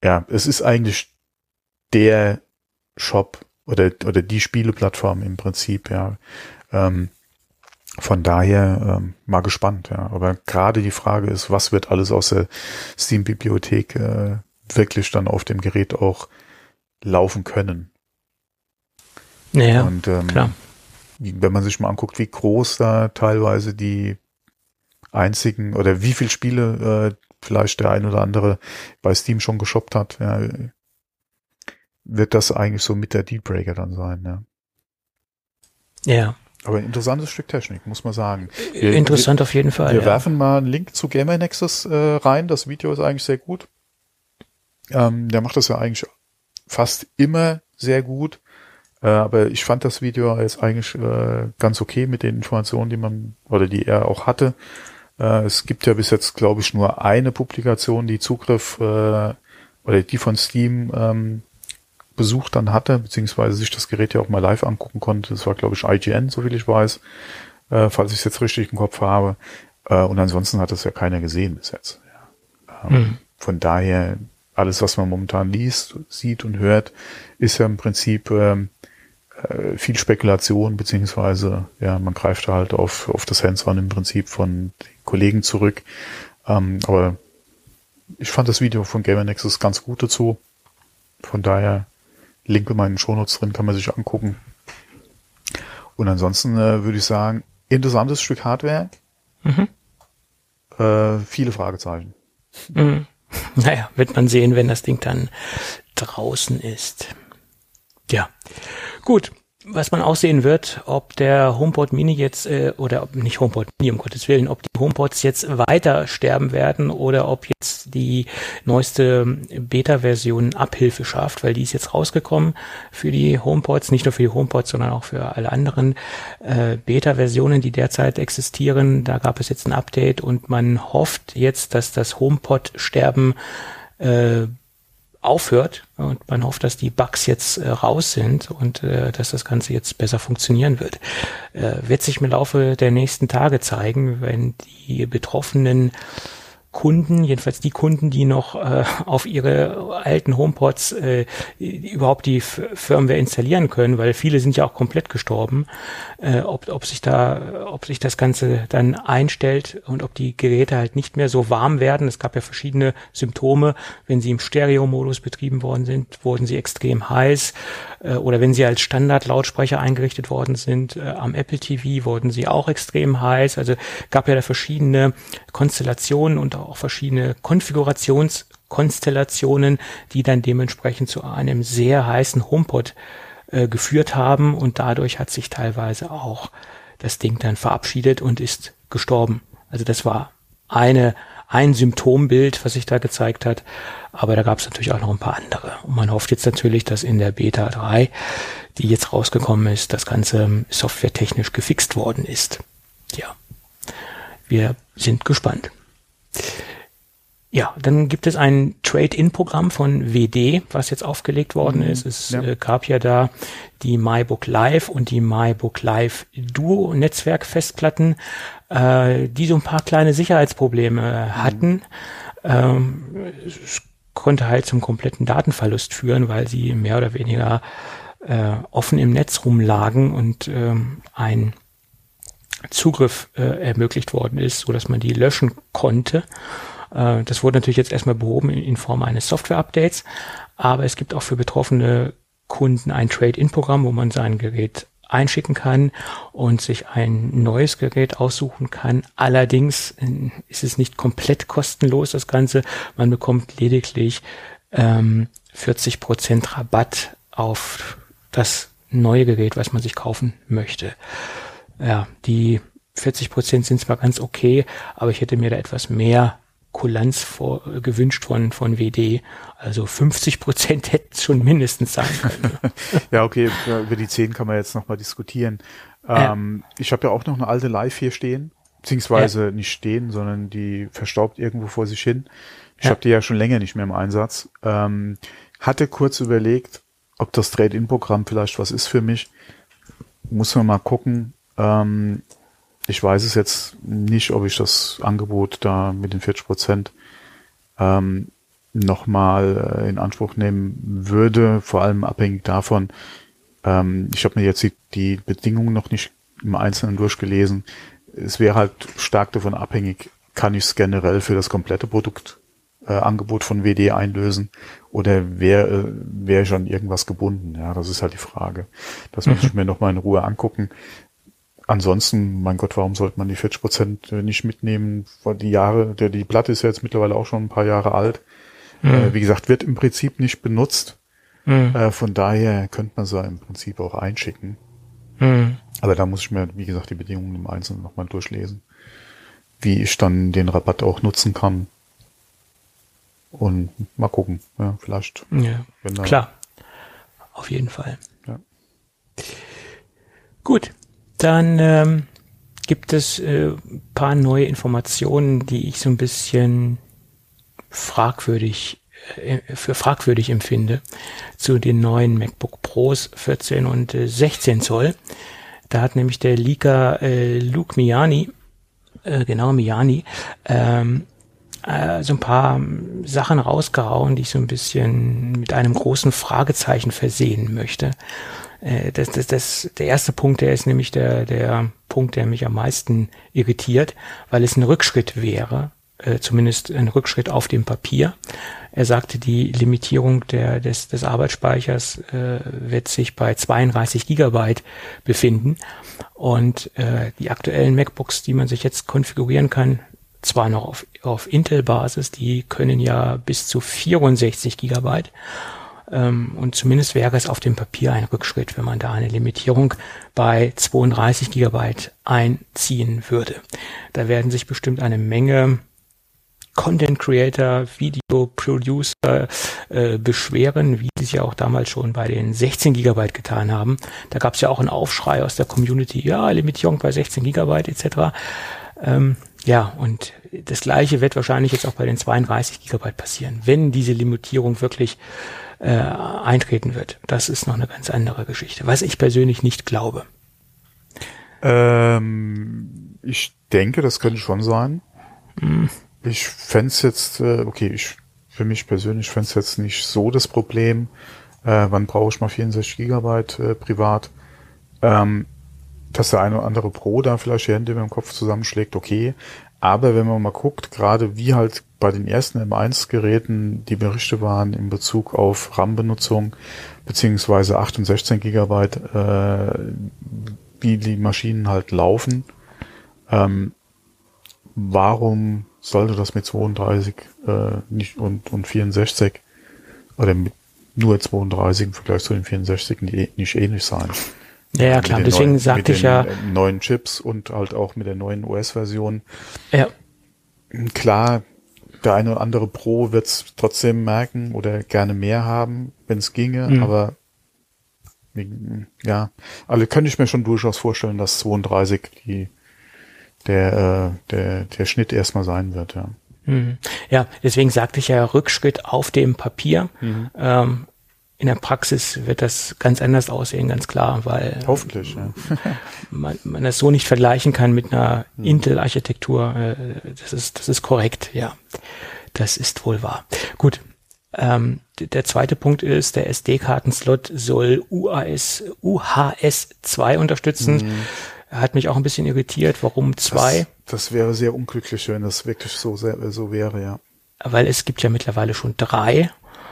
Speaker 2: ja, es ist eigentlich der Shop oder oder die Spieleplattform im Prinzip, ja. Ähm, von daher ähm, mal gespannt, ja. Aber gerade die Frage ist, was wird alles aus der Steam-Bibliothek äh, wirklich dann auf dem Gerät auch laufen können?
Speaker 3: Naja,
Speaker 2: Und ähm,
Speaker 3: klar.
Speaker 2: Wenn man sich mal anguckt, wie groß da teilweise die einzigen oder wie viele Spiele äh, vielleicht der ein oder andere bei Steam schon geshoppt hat, ja, wird das eigentlich so mit der Dealbreaker dann sein. Ja.
Speaker 3: Ja,
Speaker 2: Aber ein interessantes Stück Technik, muss man sagen.
Speaker 3: interessant auf jeden Fall.
Speaker 2: Wir
Speaker 3: ja.
Speaker 2: werfen mal einen Link zu Gamer Nexus äh, rein. Das Video ist eigentlich sehr gut. Ähm, der macht das ja eigentlich fast immer sehr gut. Äh, aber ich fand das Video jetzt eigentlich äh, ganz okay mit den Informationen, die man oder die er auch hatte. Äh, es gibt ja bis jetzt, glaube ich, nur eine Publikation, die Zugriff äh, oder die von Steam ähm, besucht dann hatte, beziehungsweise sich das Gerät ja auch mal live angucken konnte. Das war, glaube ich, IGN, soviel ich weiß, äh, falls ich es jetzt richtig im Kopf habe. Äh, und ansonsten hat es ja keiner gesehen bis jetzt. Ja. Ähm,
Speaker 3: Mhm.
Speaker 2: Von daher, alles, was man momentan liest, sieht und hört, ist ja im Prinzip ähm, äh, viel Spekulation, beziehungsweise ja, man greift da halt auf, auf das Hands-on im Prinzip von den Kollegen zurück. Ähm, aber ich fand das Video von Gamer Nexus ganz gut dazu. Von daher, Link in meinen Shownotes drin, kann man sich angucken. Und ansonsten äh, würde ich sagen, interessantes Stück Hardware.
Speaker 3: Mhm.
Speaker 2: Äh, viele Fragezeichen.
Speaker 3: Mhm. Naja, wird man sehen, wenn das Ding dann draußen ist. Ja, gut. Was man auch sehen wird, ob der HomePod Mini jetzt, äh, oder ob nicht HomePod Mini, um Gottes Willen, ob die HomePods jetzt weiter sterben werden oder ob jetzt die neueste Beta-Version Abhilfe schafft, weil die ist jetzt rausgekommen für die HomePods, nicht nur für die HomePods, sondern auch für alle anderen äh, Beta-Versionen, die derzeit existieren. Da gab es jetzt ein Update und man hofft jetzt, dass das HomePod-Sterben äh, aufhört und man hofft, dass die Bugs jetzt äh, raus sind und äh, dass das Ganze jetzt besser funktionieren wird. Äh, wird sich im Laufe der nächsten Tage zeigen, wenn die betroffenen Kunden, jedenfalls die Kunden, die noch äh, auf ihre alten HomePods äh, überhaupt die Firmware installieren können, weil viele sind ja auch komplett gestorben, äh, ob, ob sich da, ob sich das Ganze dann einstellt und ob die Geräte halt nicht mehr so warm werden. Es gab ja verschiedene Symptome, wenn sie im Stereo-Modus betrieben worden sind, wurden sie extrem heiß äh, oder wenn sie als Standard-Lautsprecher eingerichtet worden sind, äh, am Apple TV wurden sie auch extrem heiß. Also gab ja da verschiedene Konstellationen und auch verschiedene Konfigurationskonstellationen, die dann dementsprechend zu einem sehr heißen HomePod äh, geführt haben und dadurch hat sich teilweise auch das Ding dann verabschiedet und ist gestorben. Also das war eine ein Symptombild, was sich da gezeigt hat, aber da gab es natürlich auch noch ein paar andere. Und man hofft jetzt natürlich, dass in der Beta 3, die jetzt rausgekommen ist, das Ganze softwaretechnisch gefixt worden ist. Ja, wir sind gespannt. Ja, dann gibt es ein Trade-in-Programm von WD, was jetzt aufgelegt worden ist. Es
Speaker 2: ja.
Speaker 3: äh, gab ja da die MyBook Live und die MyBook Live Duo Netzwerkfestplatten, äh, die so ein paar kleine Sicherheitsprobleme hatten. Ähm, es konnte halt zum kompletten Datenverlust führen, weil sie mehr oder weniger äh, offen im Netz rumlagen und ähm, ein Zugriff äh, ermöglicht worden ist, so dass man die löschen konnte. Äh, das wurde natürlich jetzt erstmal behoben in, Form eines Software-Updates, aber es gibt auch für betroffene Kunden ein Trade-in-Programm, wo man sein Gerät einschicken kann und sich ein neues Gerät aussuchen kann. Allerdings äh, ist es nicht komplett kostenlos, das Ganze. Man bekommt lediglich ähm, 40% Rabatt auf das neue Gerät, was man sich kaufen möchte. Ja, die 40% sind zwar ganz okay, aber ich hätte mir da etwas mehr Kulanz vor, äh, gewünscht von, von WD. Also 50 Prozent hätten es schon mindestens sein können.
Speaker 2: ja, okay, über die 10 kann man jetzt nochmal diskutieren. Ähm, ich habe ja auch noch eine alte Live hier stehen, beziehungsweise ja. nicht stehen, sondern die verstaubt irgendwo vor sich hin. Ich ja. habe die ja schon länger nicht mehr im Einsatz. Ähm, hatte kurz überlegt, ob das Trade-in-Programm vielleicht was ist für mich. Muss man mal gucken. Ähm, ich weiß es jetzt nicht, ob ich das Angebot da mit den 40 Prozent ähm, nochmal äh, in Anspruch nehmen würde, vor allem abhängig davon. Ähm, ich habe mir jetzt die, die Bedingungen noch nicht im Einzelnen durchgelesen. Es wäre halt stark davon abhängig, kann ich es generell für das komplette Produkt äh, Angebot von WD einlösen oder wäre äh, wäre ich an irgendwas gebunden? Ja, das ist halt die Frage. Das muss ich mhm. mir nochmal in Ruhe angucken. Ansonsten, mein Gott, warum sollte man die 40 Prozent nicht mitnehmen? Weil die Jahre, der die Platte ist ja jetzt mittlerweile auch schon ein paar Jahre alt. Mhm. Äh, wie gesagt, wird im Prinzip nicht benutzt. Mhm. Äh, von daher könnte man sie im Prinzip auch einschicken. Mhm. Aber da muss ich mir, wie gesagt, die Bedingungen im Einzelnen nochmal durchlesen. Wie ich dann den Rabatt auch nutzen kann. Und mal gucken, ja, vielleicht.
Speaker 3: Ja, klar. Auf jeden Fall. Ja. Gut, dann ähm, gibt es äh, paar neue Informationen, die ich so ein bisschen fragwürdig äh, für fragwürdig empfinde zu den neuen MacBook Pros 14 und äh, 16 Zoll. Da hat nämlich der Leaker äh, Luke Miani, äh, genau Miani, ähm, äh, so ein paar Sachen rausgehauen, die ich so ein bisschen mit einem großen Fragezeichen versehen möchte. Äh, das, das, das, der erste Punkt, der ist nämlich der, der Punkt, der mich am meisten irritiert, weil es ein Rückschritt wäre, äh, zumindest ein Rückschritt auf dem Papier. Er sagte, die Limitierung der, des, des Arbeitsspeichers äh, wird sich bei 32 Gigabyte befinden. Und äh, die aktuellen MacBooks, die man sich jetzt konfigurieren kann, zwar noch auf, auf Intel-Basis, die können ja bis zu 64 Gigabyte. Ähm, und zumindest wäre es auf dem Papier ein Rückschritt, wenn man da eine Limitierung bei 32 Gigabyte einziehen würde. Da werden sich bestimmt eine Menge Content Creator, Video Producer äh, beschweren, wie sie es ja auch damals schon bei den 16 Gigabyte getan haben. Da gab es ja auch einen Aufschrei aus der Community, ja, Limitierung bei 16 Gigabyte etc. Ähm, ja, und das gleiche wird wahrscheinlich jetzt auch bei den 32 Gigabyte passieren, wenn diese Limitierung wirklich äh, eintreten wird. Das ist noch eine ganz andere Geschichte, was ich persönlich nicht glaube.
Speaker 2: Ähm, ich denke, das könnte schon sein. Mm. Ich fände jetzt, äh, okay, ich für mich persönlich fände jetzt nicht so das Problem, äh, wann brauche ich mal 64 Gigabyte äh, privat. Ähm, dass der eine oder andere Pro da vielleicht die Hände mit dem Kopf zusammenschlägt, okay. Aber wenn man mal guckt, gerade wie halt bei den ersten M1-Geräten die Berichte waren in Bezug auf RAM-Benutzung, beziehungsweise 8 und 16 Gigabyte, äh, wie die Maschinen halt laufen, ähm, warum sollte das mit 32 äh, nicht und, und 64 oder mit nur 32 im Vergleich zu den 64 nicht, nicht ähnlich sein?
Speaker 3: Ja, ja klar. Deswegen neuen, sagte ich ja.
Speaker 2: neuen Chips und halt auch mit der neuen OS-Version.
Speaker 3: Ja.
Speaker 2: Klar, der eine oder andere Pro wird es trotzdem merken oder gerne mehr haben, wenn es ginge, mhm. aber ja, also könnte ich mir schon durchaus vorstellen, dass 32 die der, äh, der, der Schnitt erstmal sein wird, ja.
Speaker 3: Mhm. Ja, deswegen sagte ich ja Rückschritt auf dem Papier. Mhm. Ähm, in der Praxis wird das ganz anders aussehen, ganz klar, weil
Speaker 2: hoffentlich ja.
Speaker 3: man, man das so nicht vergleichen kann mit einer hm. Intel-Architektur. Äh, das ist das ist korrekt, ja, das ist wohl wahr. Gut. Ähm, der zweite Punkt ist, der SD-Kartenslot soll UAS, UHS 2 unterstützen. Hm. Hat mich auch ein bisschen irritiert. Warum zwei?
Speaker 2: Das, das wäre sehr unglücklich, wenn das wirklich so, so wäre, ja.
Speaker 3: Weil es gibt ja mittlerweile schon drei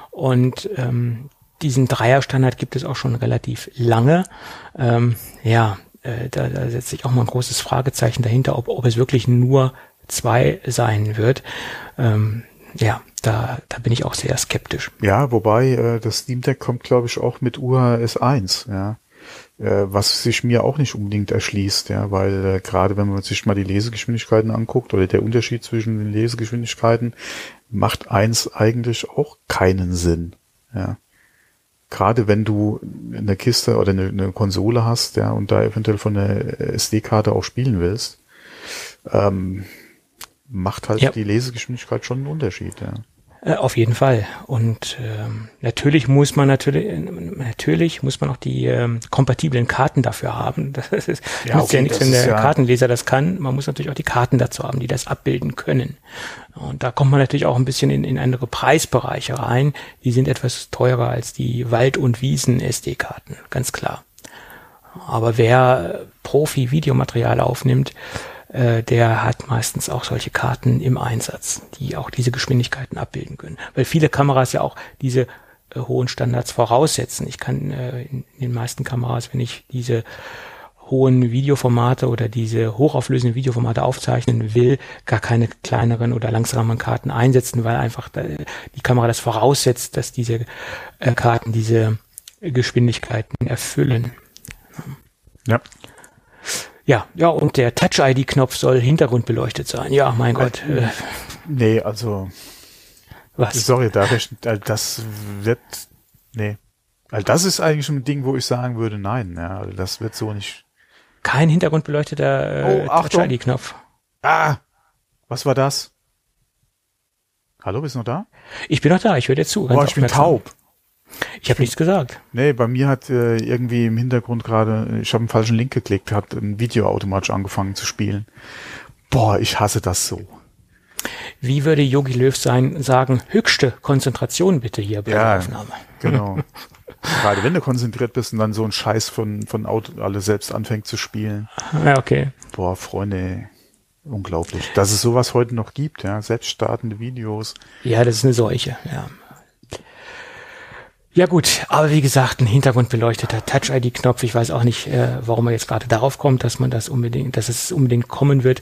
Speaker 3: und ähm, diesen Dreierstandard gibt es auch schon relativ lange. Ähm, ja, äh, da, da setzt sich auch mal ein großes Fragezeichen dahinter, ob, ob es wirklich nur zwei sein wird. Ähm, ja, da, da bin ich auch sehr skeptisch.
Speaker 2: Ja, wobei äh, das Steam Deck kommt, glaube ich, auch mit UHS 1, ja. Äh, was sich mir auch nicht unbedingt erschließt, ja, weil äh, gerade wenn man sich mal die Lesegeschwindigkeiten anguckt oder der Unterschied zwischen den Lesegeschwindigkeiten, macht eins eigentlich auch keinen Sinn. Ja gerade wenn du eine Kiste oder eine, eine, Konsole hast, ja, und da eventuell von der SD-Karte auch spielen willst, ähm, macht halt ja. die Lesegeschwindigkeit schon einen Unterschied, ja.
Speaker 3: Äh, auf jeden Fall. Und ähm, natürlich muss man natürlich, natürlich muss man auch die ähm, kompatiblen Karten dafür haben. Das ist ja, nützt okay, ja nichts, wenn der ja Kartenleser das kann. Man muss natürlich auch die Karten dazu haben, die das abbilden können. Und da kommt man natürlich auch ein bisschen in, in andere Preisbereiche rein. Die sind etwas teurer als die Wald- und Wiesen-SD-Karten, ganz klar. Aber wer Profi-Videomaterial aufnimmt, äh, der hat meistens auch solche Karten im Einsatz, die auch diese Geschwindigkeiten abbilden können. Weil viele Kameras ja auch diese äh, hohen Standards voraussetzen. Ich kann äh, in, in den meisten Kameras, wenn ich diese hohen Videoformate oder diese hochauflösenden Videoformate aufzeichnen will, gar keine kleineren oder langsamen Karten einsetzen, weil einfach die Kamera das voraussetzt, dass diese äh, Karten diese Geschwindigkeiten erfüllen.
Speaker 2: Ja.
Speaker 3: Ja, ja, und der Touch-ID-Knopf soll hintergrundbeleuchtet sein. Ja, mein äh, Gott. Äh,
Speaker 2: nee, also.
Speaker 3: Was?
Speaker 2: Sorry, da, das wird. Nee. Weil das ist eigentlich schon ein Ding, wo ich sagen würde, nein, ja, das wird so nicht
Speaker 3: kein hintergrundbeleuchteter
Speaker 2: äh, oh,
Speaker 3: Touch-ID-Knopf.
Speaker 2: Ah, was war das? Hallo, bist du noch da?
Speaker 3: Ich bin noch da, ich höre dir zu.
Speaker 2: Boah, ich bin taub.
Speaker 3: Ich habe nichts gesagt.
Speaker 2: Nee, bei mir hat äh, irgendwie im Hintergrund gerade, ich habe einen falschen Link geklickt, hat ein Video automatisch angefangen zu spielen. Boah, ich hasse das so.
Speaker 3: Wie würde Yogi Löw sein sagen, höchste Konzentration bitte hier bei
Speaker 2: ja,
Speaker 3: der Aufnahme.
Speaker 2: Genau. Gerade wenn du konzentriert bist und dann so ein Scheiß von, von Auto alle selbst anfängt zu spielen.
Speaker 3: Ja, okay.
Speaker 2: Boah, Freunde, unglaublich. Dass es sowas heute noch gibt, ja, selbststartende Videos.
Speaker 3: Ja, das ist eine Seuche, ja. Ja gut, aber wie gesagt, ein hintergrundbeleuchteter Touch-ID-Knopf. Ich weiß auch nicht, äh, warum er jetzt gerade darauf kommt, dass man das unbedingt, dass es unbedingt kommen wird.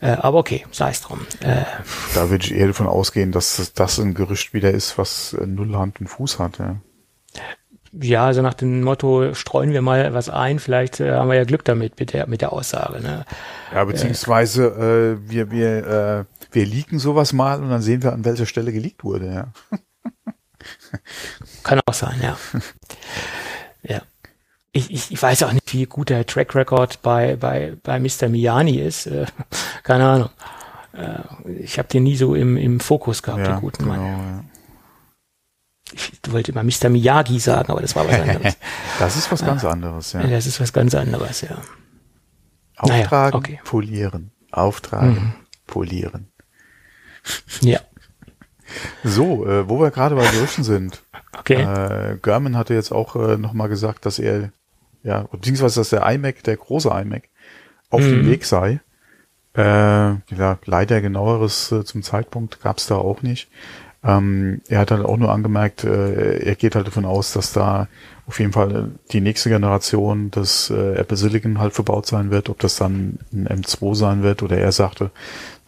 Speaker 3: Äh, aber okay, sei es drum. Äh,
Speaker 2: da würde ich eher davon ausgehen, dass das ein Gerücht wieder ist, was null Hand und Fuß hat. Ja
Speaker 3: ja, so nach dem Motto, streuen wir mal was ein, vielleicht äh, haben wir ja Glück damit mit der, mit der Aussage. Ne?
Speaker 2: Ja, beziehungsweise äh, wir, wir, äh, wir leaken sowas mal und dann sehen wir, an welcher Stelle geleakt wurde, ja.
Speaker 3: Kann auch sein, ja. ja. Ich, ich, ich weiß auch nicht, wie gut der Track Record bei, bei, bei Mr. Miyani ist. Äh, keine Ahnung. Äh, ich habe den nie so im, im Fokus gehabt,
Speaker 2: ja,
Speaker 3: den guten
Speaker 2: genau,
Speaker 3: Mann.
Speaker 2: Ja
Speaker 3: ich wollte immer Mr. Miyagi sagen, aber das war was anderes.
Speaker 2: das ist was ganz anderes, ja.
Speaker 3: Das ist was ganz anderes, ja.
Speaker 2: Auftragen,
Speaker 3: naja, okay.
Speaker 2: polieren. Auftragen, mhm. polieren.
Speaker 3: Ja.
Speaker 2: So, äh, wo wir gerade bei Gerüchten sind.
Speaker 3: Okay.
Speaker 2: Äh, German hatte jetzt auch äh, nochmal gesagt, dass er, ja, beziehungsweise dass der iMac, der große iMac, auf mhm. dem Weg sei. Äh, ja, leider genaueres äh, zum Zeitpunkt gab es da auch nicht. Ähm, er hat halt auch nur angemerkt, äh, er geht halt davon aus, dass da auf jeden Fall die nächste Generation des äh, Apple Silicon halt verbaut sein wird, ob das dann ein M2 sein wird oder er sagte,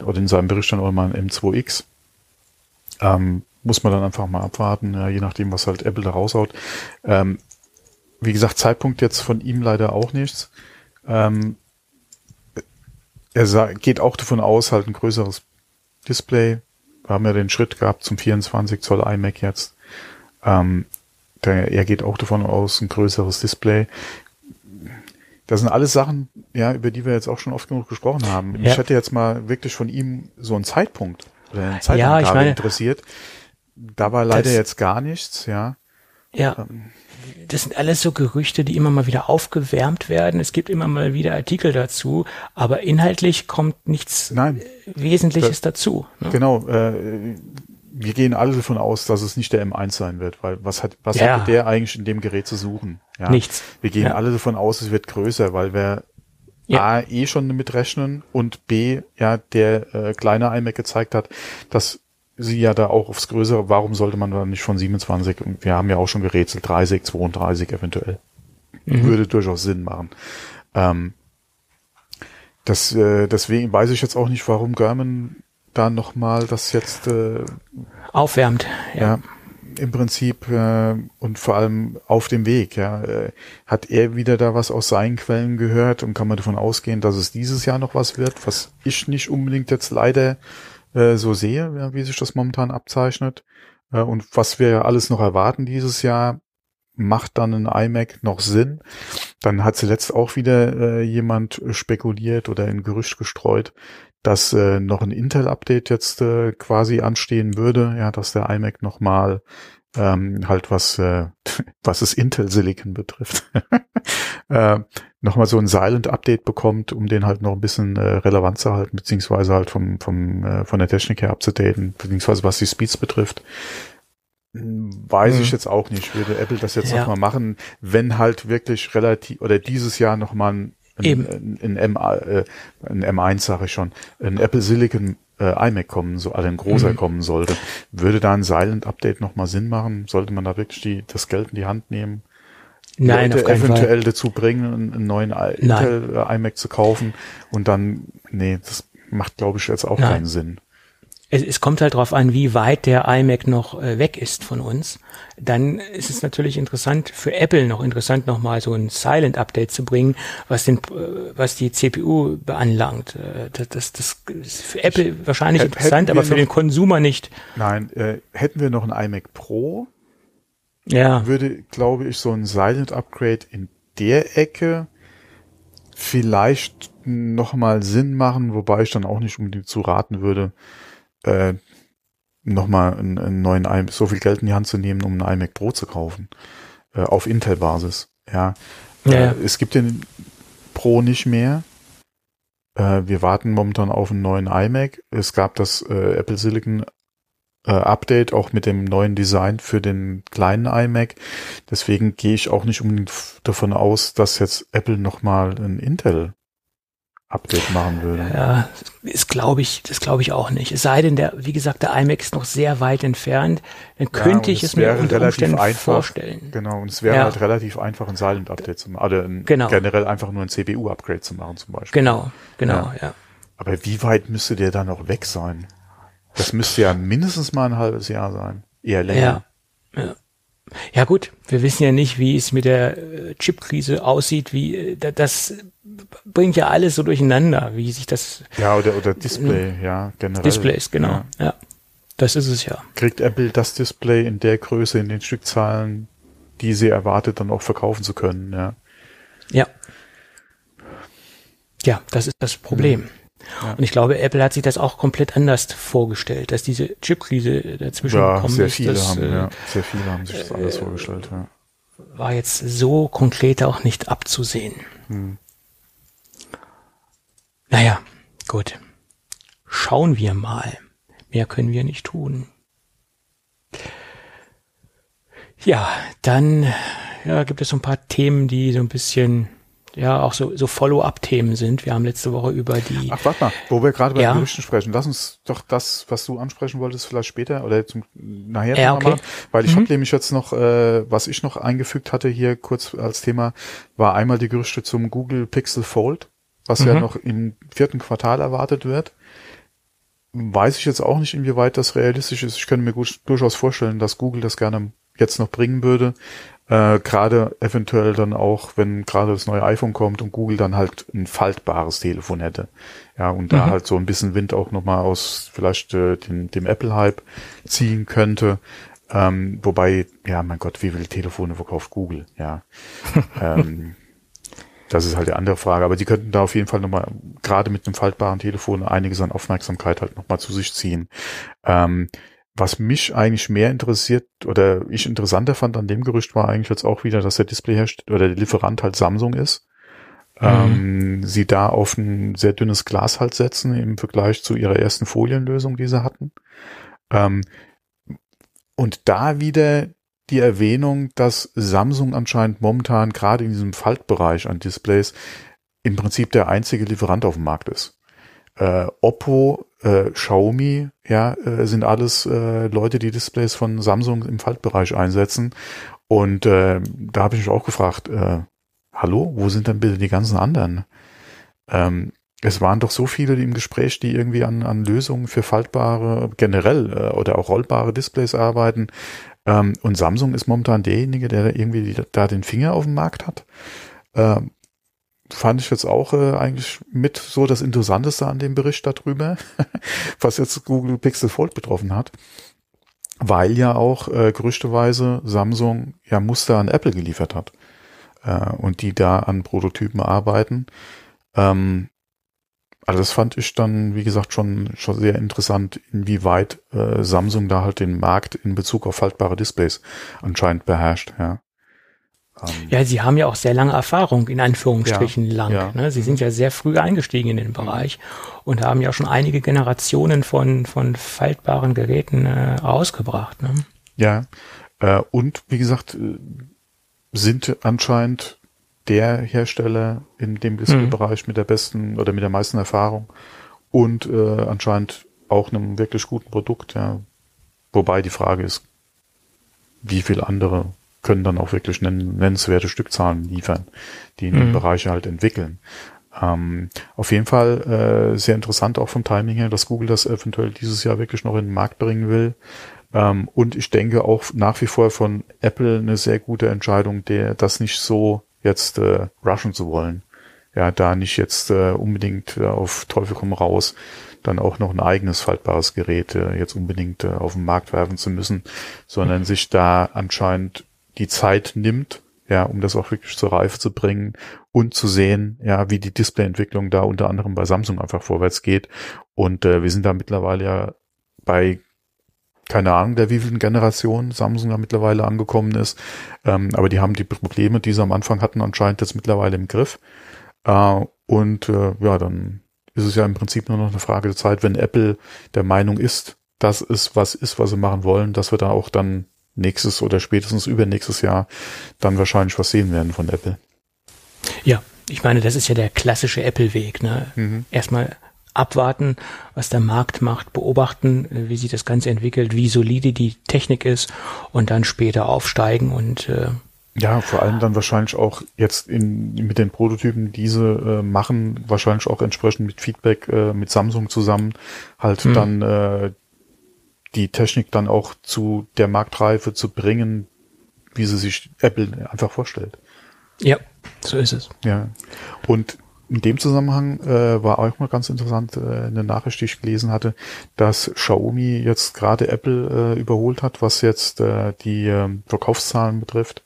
Speaker 2: oder in seinem Bericht dann auch mal ein M2X. Ähm, muss man dann einfach mal abwarten, ja, je nachdem, was halt Apple da raushaut. Ähm, wie gesagt, Zeitpunkt jetzt von ihm leider auch nichts. Ähm, er geht auch davon aus, halt ein größeres Display wir haben ja den Schritt gehabt zum 24 Zoll iMac jetzt. Ähm, der, er geht auch davon aus, ein größeres Display. Das sind alles Sachen, ja, über die wir jetzt auch schon oft genug gesprochen haben. Ja. Ich hätte jetzt mal wirklich von ihm so einen Zeitpunkt oder einen Zeitpunkt
Speaker 3: ja, ich meine,
Speaker 2: interessiert. Da war leider jetzt gar nichts, ja.
Speaker 3: Ja. Ähm, das sind alles so Gerüchte, die immer mal wieder aufgewärmt werden. Es gibt immer mal wieder Artikel dazu, aber inhaltlich kommt nichts
Speaker 2: Nein,
Speaker 3: Wesentliches da, dazu.
Speaker 2: Ne? Genau. Äh, wir gehen alle davon aus, dass es nicht der M1 sein wird, weil was hat was ja. hat der eigentlich in dem Gerät zu suchen?
Speaker 3: Ja? Nichts.
Speaker 2: Wir gehen ja. alle davon aus, es wird größer, weil wir ja. A eh schon damit rechnen und B ja der äh, kleine iMac gezeigt hat, dass sie ja da auch aufs Größere, warum sollte man dann nicht von 27, und wir haben ja auch schon gerätselt, 30, 32 eventuell. Mhm. Würde durchaus Sinn machen. Ähm, das, äh, deswegen weiß ich jetzt auch nicht, warum German da nochmal das jetzt äh,
Speaker 3: aufwärmt.
Speaker 2: Ja. ja im Prinzip äh, und vor allem auf dem Weg. Ja, äh, hat er wieder da was aus seinen Quellen gehört und kann man davon ausgehen, dass es dieses Jahr noch was wird, was ich nicht unbedingt jetzt leider äh, so sehe, ja, wie sich das momentan abzeichnet. Äh, und was wir ja alles noch erwarten dieses Jahr, macht dann ein iMac noch Sinn? Dann hat zuletzt auch wieder äh, jemand spekuliert oder ein Gerücht gestreut, dass äh, noch ein Intel-Update jetzt äh, quasi anstehen würde, ja, dass der iMac nochmal ähm, halt was, äh, was es Intel Silicon betrifft, äh, nochmal so ein Silent-Update bekommt, um den halt noch ein bisschen äh, relevant zu halten, beziehungsweise halt vom, vom, äh, von der Technik her abzudaten, beziehungsweise was die Speeds betrifft. Weiß mhm. ich jetzt auch nicht. Würde Apple das jetzt ja. nochmal machen, wenn halt wirklich relativ oder dieses Jahr nochmal ein,
Speaker 3: Eben.
Speaker 2: ein, ein, M, äh, ein M1 sage ich schon, ein Apple Silicon äh, iMac kommen, so also ein großer
Speaker 3: Mhm.
Speaker 2: kommen sollte, würde da ein Silent Update nochmal Sinn machen? Sollte man da wirklich die, das Geld in die Hand nehmen?
Speaker 3: Nein,
Speaker 2: Leute
Speaker 3: auf keinen Fall.
Speaker 2: eventuell dazu bringen, einen, neuen I- Intel äh, iMac zu kaufen und dann, nee, das macht glaube ich jetzt auch
Speaker 3: Nein.
Speaker 2: keinen Sinn.
Speaker 3: Es, es kommt halt darauf an, wie weit der iMac noch äh, weg ist von uns. Dann ist es natürlich interessant, für Apple noch interessant, nochmal so ein Silent-Update zu bringen, was den, äh, was die CPU beanlangt. Äh, Das, das, das ist für Apple wahrscheinlich
Speaker 2: Hätt-
Speaker 3: interessant, aber für
Speaker 2: noch-
Speaker 3: den Konsumer nicht.
Speaker 2: Nein, äh, hätten wir noch ein iMac Pro,
Speaker 3: Ja,
Speaker 2: würde, glaube ich, so ein Silent Upgrade in der Ecke vielleicht nochmal Sinn machen, wobei ich dann auch nicht unbedingt zu raten würde, äh, nochmal einen, einen neuen iMac, so viel Geld in die Hand zu nehmen, um einen iMac Pro zu kaufen. Äh, auf Intel-Basis. Ja.
Speaker 3: Ja,
Speaker 2: Äh, es gibt den Pro nicht mehr. Äh, wir warten momentan auf einen neuen iMac. Es gab das äh, Apple Silicon äh, Update auch mit dem neuen Design für den kleinen iMac. Deswegen gehe ich auch nicht unbedingt davon aus, dass jetzt Apple nochmal ein Intel Update machen würde.
Speaker 3: Ja, ist glaube ich, das glaube ich auch nicht. Es sei denn, der, wie gesagt, der iMac ist noch sehr weit entfernt, dann
Speaker 2: Ja,
Speaker 3: könnte
Speaker 2: und
Speaker 3: ich
Speaker 2: es
Speaker 3: es mir unter
Speaker 2: relativ
Speaker 3: Umständen
Speaker 2: einfach.
Speaker 3: vorstellen.
Speaker 2: Genau, und es wäre
Speaker 3: Ja.
Speaker 2: halt relativ einfach, ein Silent Update zu machen. Oder ein,
Speaker 3: Genau.
Speaker 2: generell einfach nur ein CPU-Upgrade zu machen zum Beispiel.
Speaker 3: Genau, genau, ja.
Speaker 2: Aber wie weit müsste der dann noch weg sein? Das müsste ja mindestens mal ein halbes Jahr sein. Eher länger.
Speaker 3: Ja. ja. Ja gut, wir wissen ja nicht, wie es mit der äh, Chipkrise aussieht, wie äh, da- das bringt ja alles so durcheinander, wie sich das
Speaker 2: Ja, oder, oder Display, ja, generell.
Speaker 3: Displays, genau.
Speaker 2: Ja.
Speaker 3: Ja. Das ist es ja.
Speaker 2: Kriegt Apple das Display in der Größe, in den Stückzahlen, die sie erwartet, dann auch verkaufen zu können, ja.
Speaker 3: Ja. Ja, das ist das Problem.
Speaker 2: Mhm. Ja.
Speaker 3: Und ich glaube, Apple hat sich das auch komplett anders vorgestellt, dass diese Chipkrise dazwischen
Speaker 2: Ja,
Speaker 3: gekommen
Speaker 2: sehr
Speaker 3: ist.
Speaker 2: viele
Speaker 3: das,
Speaker 2: haben,
Speaker 3: äh,
Speaker 2: ja, sehr viele haben sich das alles vorgestellt, ja.
Speaker 3: war jetzt so konkret auch nicht abzusehen.
Speaker 2: Hm.
Speaker 3: Naja, gut. Schauen wir mal. Mehr können wir nicht tun. Ja, dann ja, gibt es so ein paar Themen, die so ein bisschen, ja, auch so, so Follow-up-Themen sind. Wir haben letzte Woche über die,
Speaker 2: Ach, warte mal, wo wir gerade bei
Speaker 3: Ja.
Speaker 2: den Gerüchten sprechen, lass uns doch das, was du ansprechen wolltest, vielleicht später oder zum, nachher
Speaker 3: Ja, okay.
Speaker 2: machen, weil ich
Speaker 3: Mhm.
Speaker 2: habe nämlich jetzt noch, äh, was ich noch eingefügt hatte hier kurz als Thema, war einmal die Gerüchte zum Google Pixel Fold, was ja
Speaker 3: Mhm.
Speaker 2: noch im vierten Quartal erwartet wird. Weiß ich jetzt auch nicht, inwieweit das realistisch ist. Ich könnte mir gut, durchaus vorstellen, dass Google das gerne jetzt noch bringen würde. Äh, gerade eventuell dann auch, wenn gerade das neue iPhone kommt und Google dann halt ein faltbares Telefon hätte. Ja, und da
Speaker 3: Mhm.
Speaker 2: halt so ein bisschen Wind auch nochmal aus vielleicht äh, dem, dem Apple-Hype ziehen könnte. Ähm, wobei, ja, mein Gott, wie viele Telefone verkauft Google? Ja. ähm, das ist halt die andere Frage. Aber die könnten da auf jeden Fall nochmal, gerade mit einem faltbaren Telefon, einiges an Aufmerksamkeit halt nochmal zu sich ziehen. Ähm, was mich eigentlich mehr interessiert oder ich interessanter fand an dem Gerücht war eigentlich jetzt auch wieder, dass der Displayhersteller oder der Lieferant halt Samsung ist. Ähm, sie da auf ein sehr dünnes Glas halt setzen im Vergleich zu ihrer ersten Folienlösung, die sie hatten. Ähm, und da wieder die Erwähnung, dass Samsung anscheinend momentan gerade in diesem Faltbereich an Displays im Prinzip der einzige Lieferant auf dem Markt ist. Äh, Oppo, äh, Xiaomi, ja, äh, sind alles äh, Leute, die Displays von Samsung im Faltbereich einsetzen. Und äh, da habe ich mich auch gefragt, äh, hallo, wo sind denn bitte die ganzen anderen? Ähm, es waren doch so viele im Gespräch, die irgendwie an, an Lösungen für faltbare, generell äh, oder auch rollbare Displays arbeiten. Ähm, und Samsung ist momentan derjenige, der da irgendwie da den Finger auf dem Markt hat. Ähm, fand ich jetzt auch äh, eigentlich mit so das Interessanteste an dem Bericht darüber, was jetzt Google Pixel Fold betroffen hat. Weil ja auch äh, gerüchteweise Samsung ja Muster an Apple geliefert hat äh, und die da an Prototypen arbeiten. Ähm, also das fand ich dann, wie gesagt, schon, schon sehr interessant, inwieweit äh, Samsung da halt den Markt in Bezug auf faltbare Displays anscheinend beherrscht. Ja. Ähm,
Speaker 3: ja, sie haben ja auch sehr lange Erfahrung, in Anführungsstrichen
Speaker 2: Ja,
Speaker 3: lang.
Speaker 2: ja.
Speaker 3: Ne? Sie sind ja sehr früh eingestiegen in den Bereich und haben ja schon einige Generationen von, von faltbaren Geräten äh, rausgebracht. Ne?
Speaker 2: Ja, äh, und wie gesagt, äh, sind anscheinend der Hersteller in dem Display-Bereich mit der besten oder mit der meisten Erfahrung und äh, anscheinend auch einem wirklich guten Produkt, ja. Wobei die Frage ist, wie viele andere können dann auch wirklich nennenswerte Stückzahlen liefern, die in mhm. dem Bereich halt entwickeln. Ähm, auf jeden Fall äh, sehr interessant auch vom Timing her, dass Google das eventuell dieses Jahr wirklich noch in den Markt bringen will. Ähm, und ich denke auch nach wie vor von Apple eine sehr gute Entscheidung, der das nicht so jetzt äh, rushen zu wollen. Ja, da nicht jetzt äh, unbedingt äh, auf Teufel komm raus dann auch noch ein eigenes faltbares Gerät äh, jetzt unbedingt äh, auf den Markt werfen zu müssen, sondern sich da anscheinend die Zeit nimmt, ja, um das auch wirklich zur Reife zu bringen und zu sehen, ja, wie die Displayentwicklung da unter anderem bei Samsung einfach vorwärts geht. Und äh, wir sind da mittlerweile ja bei keine Ahnung, der wievielten Generation Samsung da mittlerweile angekommen ist. Ähm, aber die haben die Probleme, die sie am Anfang hatten, anscheinend jetzt mittlerweile im Griff. Äh, und äh, ja, dann ist es ja im Prinzip nur noch eine Frage der Zeit, wenn Apple der Meinung ist, das ist was ist, was sie machen wollen, dass wir da auch dann nächstes oder spätestens übernächstes Jahr dann wahrscheinlich was sehen werden von Apple.
Speaker 3: Ja, ich meine, das ist ja der klassische Apple-Weg. Ne? Mhm. Erstmal abwarten, was der Markt macht, beobachten, wie sich das Ganze entwickelt, wie solide die Technik ist und dann später aufsteigen und äh,
Speaker 2: ja, vor allem dann wahrscheinlich auch jetzt in, mit den Prototypen, diese äh, machen, wahrscheinlich auch entsprechend mit Feedback äh, mit Samsung zusammen, halt mhm. dann äh, die Technik dann auch zu der Marktreife zu bringen, wie sie sich Apple einfach vorstellt.
Speaker 3: Ja, so ist es.
Speaker 2: Ja. Und in dem Zusammenhang äh, war auch mal ganz interessant äh, eine Nachricht, die ich gelesen hatte, dass Xiaomi jetzt gerade Apple äh, überholt hat, was jetzt äh, die äh, Verkaufszahlen betrifft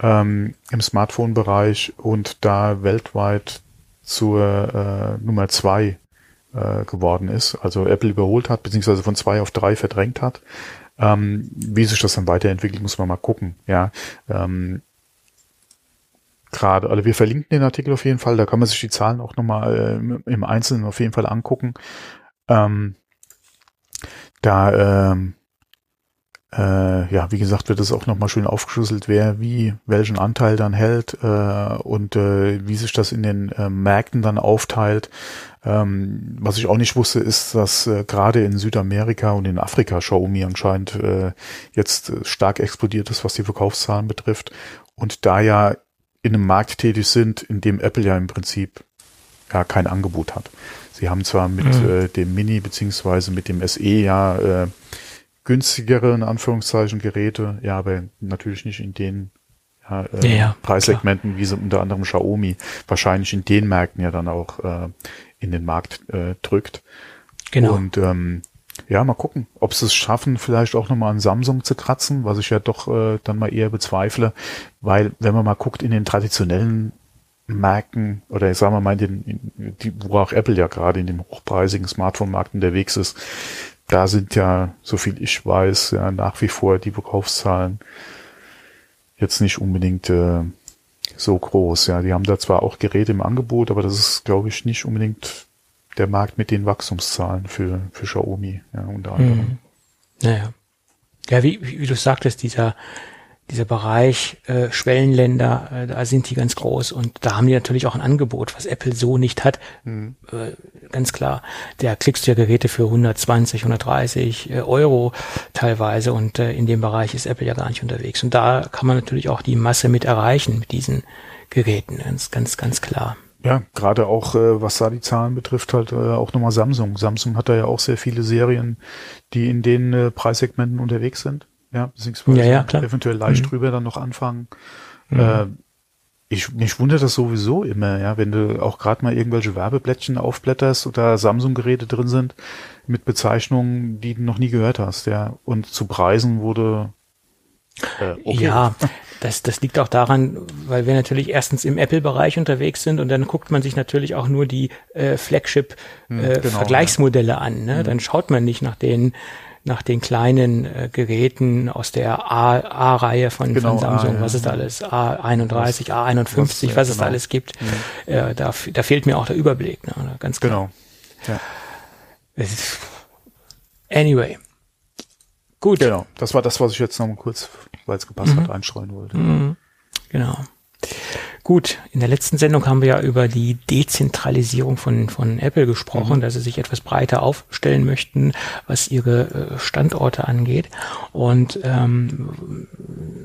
Speaker 2: ähm, im Smartphone-Bereich und da weltweit zur äh, Nummer zwei äh, geworden ist, also Apple überholt hat, beziehungsweise von zwei auf drei verdrängt hat. Ähm, wie sich das dann weiterentwickelt, muss man mal gucken. Ja, ähm, gerade, also wir verlinken den Artikel auf jeden Fall, da kann man sich die Zahlen auch nochmal äh, im Einzelnen auf jeden Fall angucken. Ähm, da ähm, äh, ja, wie gesagt, wird es auch nochmal schön aufgeschlüsselt, wer wie welchen Anteil dann hält äh, und äh, wie sich das in den äh, Märkten dann aufteilt. Ähm, was ich auch nicht wusste, ist, dass äh, gerade in Südamerika und in Afrika Xiaomi anscheinend äh, jetzt stark explodiert ist, was die Verkaufszahlen betrifft. Und da ja in einem Markt tätig sind, in dem Apple ja im Prinzip ja kein Angebot hat. Sie haben zwar mit mhm. äh, dem Mini beziehungsweise mit dem SE ja äh, günstigere, in Anführungszeichen, Geräte, ja, aber natürlich nicht in den ja, äh, ja, Preissegmenten, klar. wie sie unter anderem Xiaomi wahrscheinlich in den Märkten ja dann auch äh, in den Markt äh, drückt. Genau. Und ähm, ja, mal gucken, ob sie es schaffen, vielleicht auch nochmal an Samsung zu kratzen, was ich ja doch äh, dann mal eher bezweifle, weil wenn man mal guckt in den traditionellen Märkten oder sagen wir mal in den, in die, wo auch Apple ja gerade in dem hochpreisigen Smartphone-Markt unterwegs ist, da sind ja, so viel ich weiß, ja nach wie vor die Verkaufszahlen jetzt nicht unbedingt äh, so groß. Ja, die haben da zwar auch Geräte im Angebot, aber das ist, glaube ich, nicht unbedingt der Markt mit den Wachstumszahlen für, für Xiaomi, ja, unter anderem. Mhm.
Speaker 3: Naja. Ja, wie, wie du sagtest, dieser, dieser Bereich äh, Schwellenländer, äh, da sind die ganz groß und da haben die natürlich auch ein Angebot, was Apple so nicht hat. Mhm. Äh, ganz klar, da klickst du ja Geräte für 120, 130 äh, Euro teilweise und äh, in dem Bereich ist Apple ja gar nicht unterwegs. Und da kann man natürlich auch die Masse mit erreichen mit diesen Geräten, ganz, ganz, ganz klar.
Speaker 2: Ja, gerade auch, äh, was da die Zahlen betrifft, halt äh, auch nochmal Samsung. Samsung hat da ja auch sehr viele Serien, die in den äh, Preissegmenten unterwegs sind ja, beziehungsweise ja, ja, klar. eventuell leicht mhm. drüber dann noch anfangen. Mhm. Äh, ich, mich wundert das sowieso immer, ja, wenn du auch gerade mal irgendwelche Werbeblättchen aufblätterst oder Samsung-Geräte drin sind mit Bezeichnungen, die du noch nie gehört hast, ja, und zu Preisen wurde
Speaker 3: äh, okay. Ja, das, das liegt auch daran, weil wir natürlich erstens im Apple-Bereich unterwegs sind und dann guckt man sich natürlich auch nur die äh, Flagship-Vergleichsmodelle äh, genau, ja. an. Ne? Mhm. Dann schaut man nicht nach den nach den kleinen äh, Geräten aus der A-Reihe von, genau, von Samsung, A, was ist alles, A31, A51, was, was, was es da genau. alles gibt. Mhm. Äh, da, da fehlt mir auch der Überblick, ne? ganz
Speaker 2: klar. Genau.
Speaker 3: Ja. Anyway.
Speaker 2: Gut. Genau, das war das, was ich jetzt noch mal kurz, weil es gepasst mhm. hat, einstreuen wollte.
Speaker 3: Mhm. Genau. Gut, in der letzten Sendung haben wir ja über die Dezentralisierung von, von Apple gesprochen, mhm. dass sie sich etwas breiter aufstellen möchten, was ihre äh, Standorte angeht. Und ähm,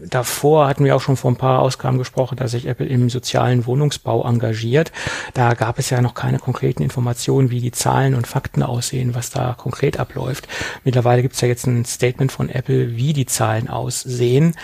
Speaker 3: davor hatten wir auch schon vor ein paar Ausgaben gesprochen, dass sich Apple im sozialen Wohnungsbau engagiert. Da gab es ja noch keine konkreten Informationen, wie die Zahlen und Fakten aussehen, was da konkret abläuft. Mittlerweile gibt es ja jetzt ein Statement von Apple, wie die Zahlen aussehen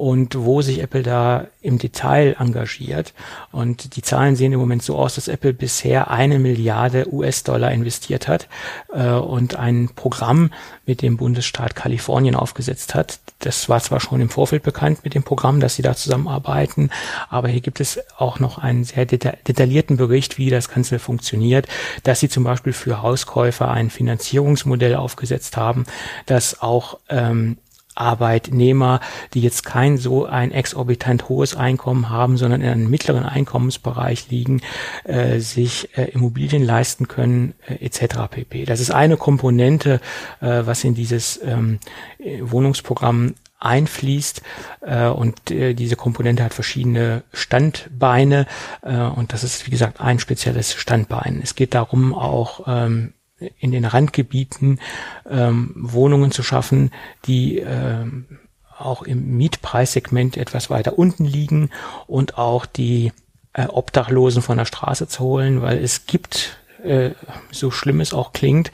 Speaker 3: und wo sich Apple da im Detail engagiert. Und die Zahlen sehen im Moment so aus, dass Apple bisher eine Milliarde US-Dollar investiert hat äh, und ein Programm mit dem Bundesstaat Kalifornien aufgesetzt hat. Das war zwar schon im Vorfeld bekannt mit dem Programm, dass sie da zusammenarbeiten, aber hier gibt es auch noch einen sehr deta detaillierten Bericht, wie das Ganze funktioniert, dass sie zum Beispiel für Hauskäufer ein Finanzierungsmodell aufgesetzt haben, das auch ähm, Arbeitnehmer, die jetzt kein so ein exorbitant hohes Einkommen haben, sondern in einem mittleren Einkommensbereich liegen, äh, sich äh, Immobilien leisten können, äh, etc. pp. Das ist eine Komponente, äh, was in dieses ähm, Wohnungsprogramm einfließt äh, und äh, diese Komponente hat verschiedene Standbeine äh, und das ist wie gesagt ein spezielles Standbein. Es geht darum auch ähm, in den Randgebieten ähm, Wohnungen zu schaffen, die ähm, auch im Mietpreissegment etwas weiter unten liegen und auch die äh, Obdachlosen von der Straße zu holen, weil es gibt, äh, so schlimm es auch klingt,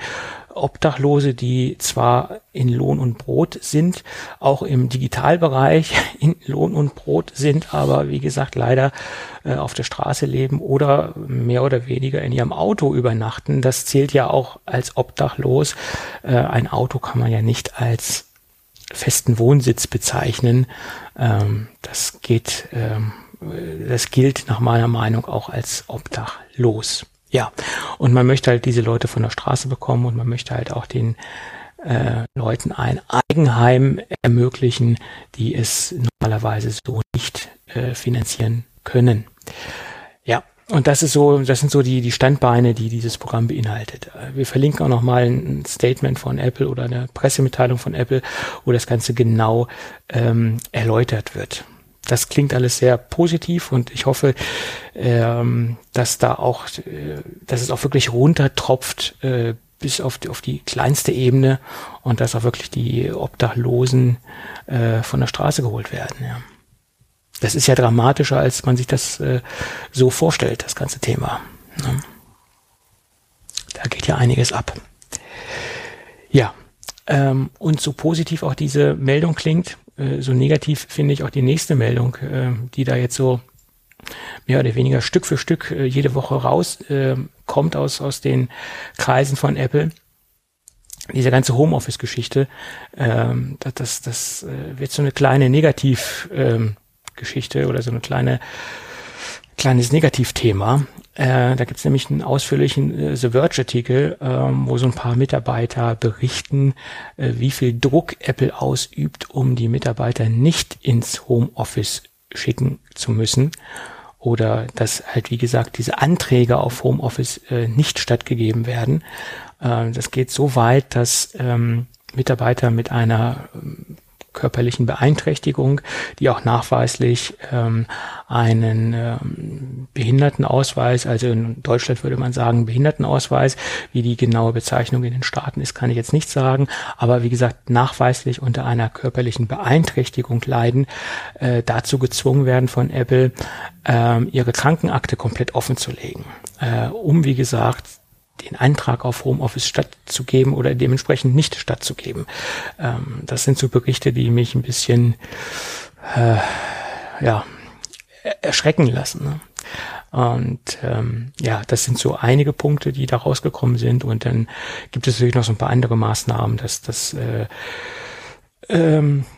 Speaker 3: Obdachlose, die zwar in Lohn und Brot sind, auch im Digitalbereich in Lohn und Brot sind, aber wie gesagt leider äh, auf der Straße leben oder mehr oder weniger in ihrem Auto übernachten. Das zählt ja auch als obdachlos. Äh, ein Auto kann man ja nicht als festen Wohnsitz bezeichnen. Ähm, das geht, ähm, das gilt nach meiner Meinung auch als obdachlos. Ja, und man möchte halt diese Leute von der Straße bekommen und man möchte halt auch den äh, Leuten ein Eigenheim ermöglichen, die es normalerweise so nicht äh, finanzieren können. Ja, und das ist so, das sind so die, die Standbeine, die dieses Programm beinhaltet. Wir verlinken auch nochmal ein Statement von Apple oder eine Pressemitteilung von Apple, wo das Ganze genau ähm, erläutert wird das klingt alles sehr positiv und ich hoffe, ähm, dass da auch, äh, dass es auch wirklich runtertropft äh, bis auf die, auf die kleinste Ebene und dass auch wirklich die Obdachlosen äh, von der Straße geholt werden. Ja. Das ist ja dramatischer, als man sich das äh, so vorstellt, das ganze Thema. Ne? Da geht ja einiges ab. Ja, ähm, und so positiv auch diese Meldung klingt, äh, so negativ finde ich auch die nächste Meldung, äh, die da jetzt so mehr oder weniger Stück für Stück äh, jede Woche raus äh, aus, aus den Kreisen von Apple. Diese ganze Homeoffice-Geschichte, ähm, das, das, das äh, wird so eine kleine Negativ-Geschichte ähm, oder so eine kleine kleines Negativthema. Äh, da gibt es nämlich einen ausführlichen äh, The Verge-Artikel, ähm, wo so ein paar Mitarbeiter berichten, äh, wie viel Druck Apple ausübt, um die Mitarbeiter nicht ins Homeoffice schicken zu müssen. Oder dass halt, wie gesagt, diese Anträge auf Homeoffice äh, nicht stattgegeben werden. Äh, das geht so weit, dass ähm, Mitarbeiter mit einer ähm, körperlichen Beeinträchtigung, die auch nachweislich ähm, einen ähm, Behindertenausweis, also in Deutschland würde man sagen Behindertenausweis, wie die genaue Bezeichnung in den Staaten ist, kann ich jetzt nicht sagen, aber wie gesagt nachweislich unter einer körperlichen Beeinträchtigung leiden, äh, dazu gezwungen werden von Apple, äh, ihre Krankenakte komplett offen zu legen, äh, um wie gesagt den Eintrag auf Homeoffice stattzugeben oder dementsprechend nicht stattzugeben. Ähm, das sind so Berichte, die mich ein bisschen äh, ja, erschrecken lassen. Ne? Und ähm, ja, das sind so einige Punkte, die da rausgekommen sind. Und dann gibt es natürlich noch so ein paar andere Maßnahmen, dass das äh, ähm, äh, äh,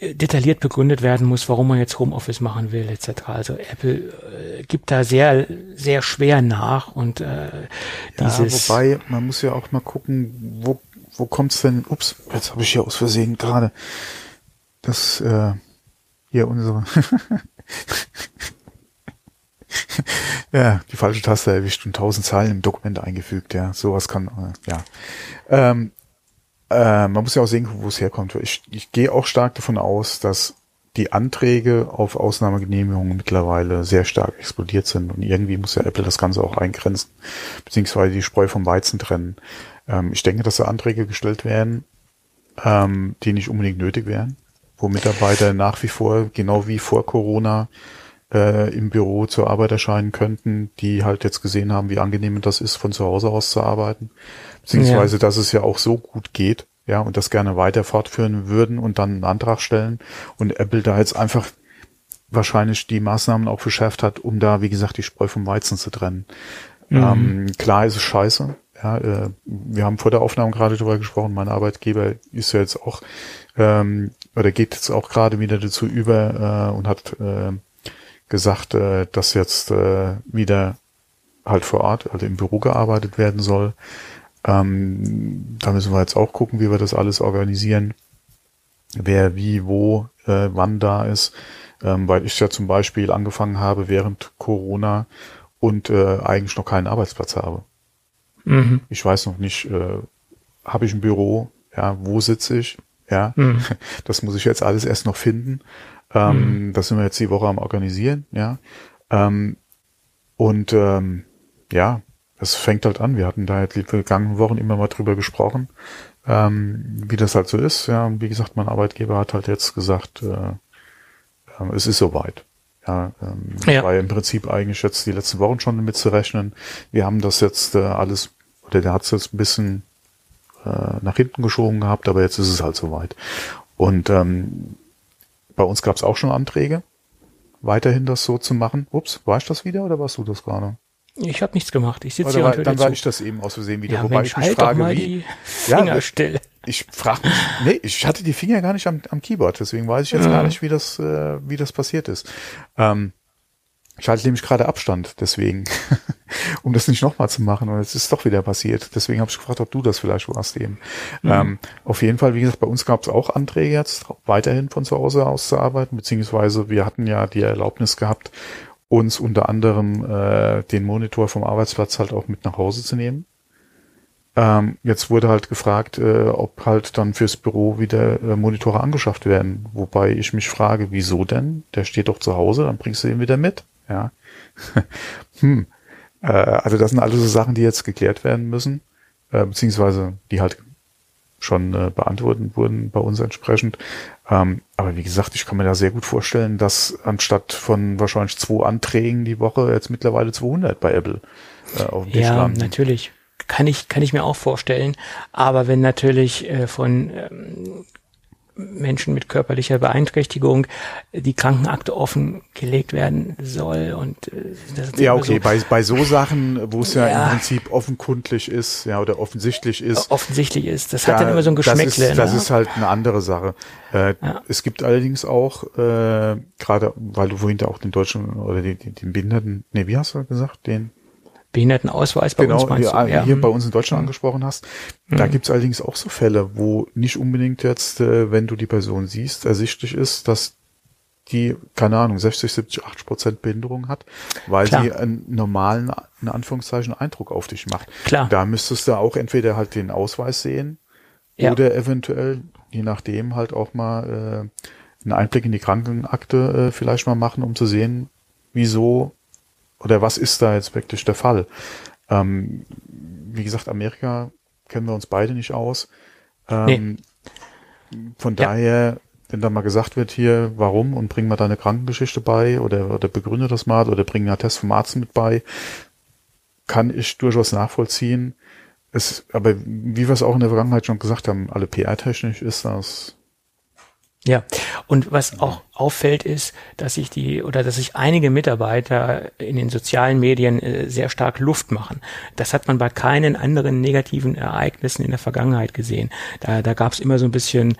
Speaker 3: detailliert begründet werden muss, warum man jetzt Homeoffice machen will, etc. Also Apple äh, gibt da sehr, sehr schwer nach und äh,
Speaker 2: dieses. Ja, wobei, man muss ja auch mal gucken, wo, wo kommt's denn, ups, jetzt habe ich hier aus Versehen gerade das, äh, hier unsere, ja, die falsche Taste erwischt und tausend Zeilen im Dokument eingefügt, ja, sowas kann, äh, ja. Ähm, äh, man muss ja auch sehen, wo es herkommt. Ich, ich gehe auch stark davon aus, dass die Anträge auf Ausnahmegenehmigungen mittlerweile sehr stark explodiert sind und irgendwie muss ja Apple das Ganze auch eingrenzen, beziehungsweise die Spreu vom Weizen trennen. Ähm, ich denke, dass da Anträge gestellt werden, ähm, die nicht unbedingt nötig wären, wo Mitarbeiter nach wie vor, genau wie vor Corona, äh, im Büro zur Arbeit erscheinen könnten, die halt jetzt gesehen haben, wie angenehm das ist, von zu Hause aus zu arbeiten, beziehungsweise ja. dass es ja auch so gut geht, ja, und das gerne weiter fortführen würden und dann einen Antrag stellen und Apple da jetzt einfach wahrscheinlich die Maßnahmen auch verschärft hat, um da, wie gesagt, die Spreu vom Weizen zu trennen. Mhm. Ähm, klar ist es scheiße. Ja, äh, wir haben vor der Aufnahme gerade darüber gesprochen, mein Arbeitgeber ist ja jetzt auch, ähm, oder geht jetzt auch gerade wieder dazu über äh, und hat äh, gesagt, äh, dass jetzt äh, wieder halt vor Ort, also im Büro gearbeitet werden soll. Ähm, da müssen wir jetzt auch gucken, wie wir das alles organisieren. Wer wie, wo, äh, wann da ist. Ähm, weil ich ja zum Beispiel angefangen habe während Corona und äh, eigentlich noch keinen Arbeitsplatz habe. Mhm. Ich weiß noch nicht, äh, habe ich ein Büro, ja, wo sitze ich, ja, mhm. das muss ich jetzt alles erst noch finden. Ähm, mhm. Das sind wir jetzt die Woche am organisieren, ja. Ähm, und ähm, ja, es fängt halt an. Wir hatten da jetzt die vergangenen Wochen immer mal drüber gesprochen, ähm, wie das halt so ist. Ja, und wie gesagt, mein Arbeitgeber hat halt jetzt gesagt, äh, äh, es ist soweit. Ja, ähm, ja. war ja im Prinzip eigentlich jetzt die letzten Wochen schon damit zu rechnen. Wir haben das jetzt äh, alles, oder der hat es jetzt ein bisschen äh, nach hinten geschoben gehabt, aber jetzt ist es halt soweit. Und ähm, bei uns gab es auch schon Anträge, weiterhin das so zu machen. Ups, war ich das wieder oder warst du das gerade?
Speaker 3: Ich habe nichts gemacht. Ich sitze hier war,
Speaker 2: und Dann war ich das eben aus Versehen wieder. Ja, Wobei Mensch, ich mich halt frage,
Speaker 3: mal wie. Die Finger ja, still.
Speaker 2: Ich frage mich, nee, ich hatte die Finger gar nicht am, am Keyboard, deswegen weiß ich jetzt ja. gar nicht, wie das, äh, wie das passiert ist. Ähm, ich halte nämlich gerade Abstand, deswegen, um das nicht nochmal zu machen. Und es ist doch wieder passiert. Deswegen habe ich gefragt, ob du das vielleicht warst eben. Mhm. Ähm, auf jeden Fall, wie gesagt, bei uns gab es auch Anträge jetzt, weiterhin von zu Hause aus zu arbeiten, beziehungsweise wir hatten ja die Erlaubnis gehabt, uns unter anderem äh, den Monitor vom Arbeitsplatz halt auch mit nach Hause zu nehmen. Ähm, jetzt wurde halt gefragt, äh, ob halt dann fürs Büro wieder äh, Monitore angeschafft werden. Wobei ich mich frage, wieso denn? Der steht doch zu Hause, dann bringst du ihn wieder mit. Ja. hm. Äh, also das sind alles so Sachen, die jetzt geklärt werden müssen, äh, beziehungsweise die halt schon äh, beantwortet wurden bei uns entsprechend. Ähm, aber wie gesagt, ich kann mir da sehr gut vorstellen, dass anstatt von wahrscheinlich zwei Anträgen die Woche jetzt mittlerweile 200 bei Apple
Speaker 3: äh, auf dem Tisch Ja, landen. natürlich. Kann ich, kann ich mir auch vorstellen. Aber wenn natürlich äh, von ähm, Menschen mit körperlicher Beeinträchtigung die Krankenakte offengelegt werden soll und
Speaker 2: äh, das ja okay so, bei bei so Sachen wo es ja, ja, im Prinzip offenkundlich ist ja oder offensichtlich ist.
Speaker 3: Offensichtlich ist. Das da, hat dann immer so ein Geschmäckle
Speaker 2: das ist, das ne? ist halt eine andere Sache. Äh, ja. es gibt allerdings auch äh, gerade weil du vorhin da auch den deutschen oder den, den Behinderten nee wie hast du gesagt den
Speaker 3: Behindertenausweis bei
Speaker 2: genau,
Speaker 3: uns meinst
Speaker 2: hier, du? Ja. hier bei uns in Deutschland mhm. angesprochen hast. Da mhm. gibt's allerdings auch so Fälle, wo nicht unbedingt jetzt, äh, wenn du die Person siehst, ersichtlich ist, dass die, keine Ahnung, 60, 70, 80 Prozent Behinderung hat, weil Klar. sie einen normalen, in Anführungszeichen, Eindruck auf dich macht.
Speaker 3: Klar.
Speaker 2: Da müsstest du auch entweder halt den Ausweis sehen ja. oder eventuell, je nachdem, halt auch mal äh, einen Einblick in die Krankenakte äh, vielleicht mal machen, um zu sehen, wieso oder was ist da jetzt wirklich der Fall? Ähm, wie gesagt, Amerika kennen wir uns beide nicht aus. Ähm, nee. Von ja. daher, wenn da mal gesagt wird hier, warum und bring mal deine Krankengeschichte bei oder, oder begründe das mal oder bring einen Test vom Arzt mit bei, kann ich durchaus nachvollziehen. Es, aber wie wir es auch in der Vergangenheit schon gesagt haben, alle PR-technisch ist das
Speaker 3: ja, und was auch auffällt ist, dass sich die oder dass sich einige Mitarbeiter in den sozialen Medien äh, sehr stark Luft machen. Das hat man bei keinen anderen negativen Ereignissen in der Vergangenheit gesehen. Da, da gab es immer so ein bisschen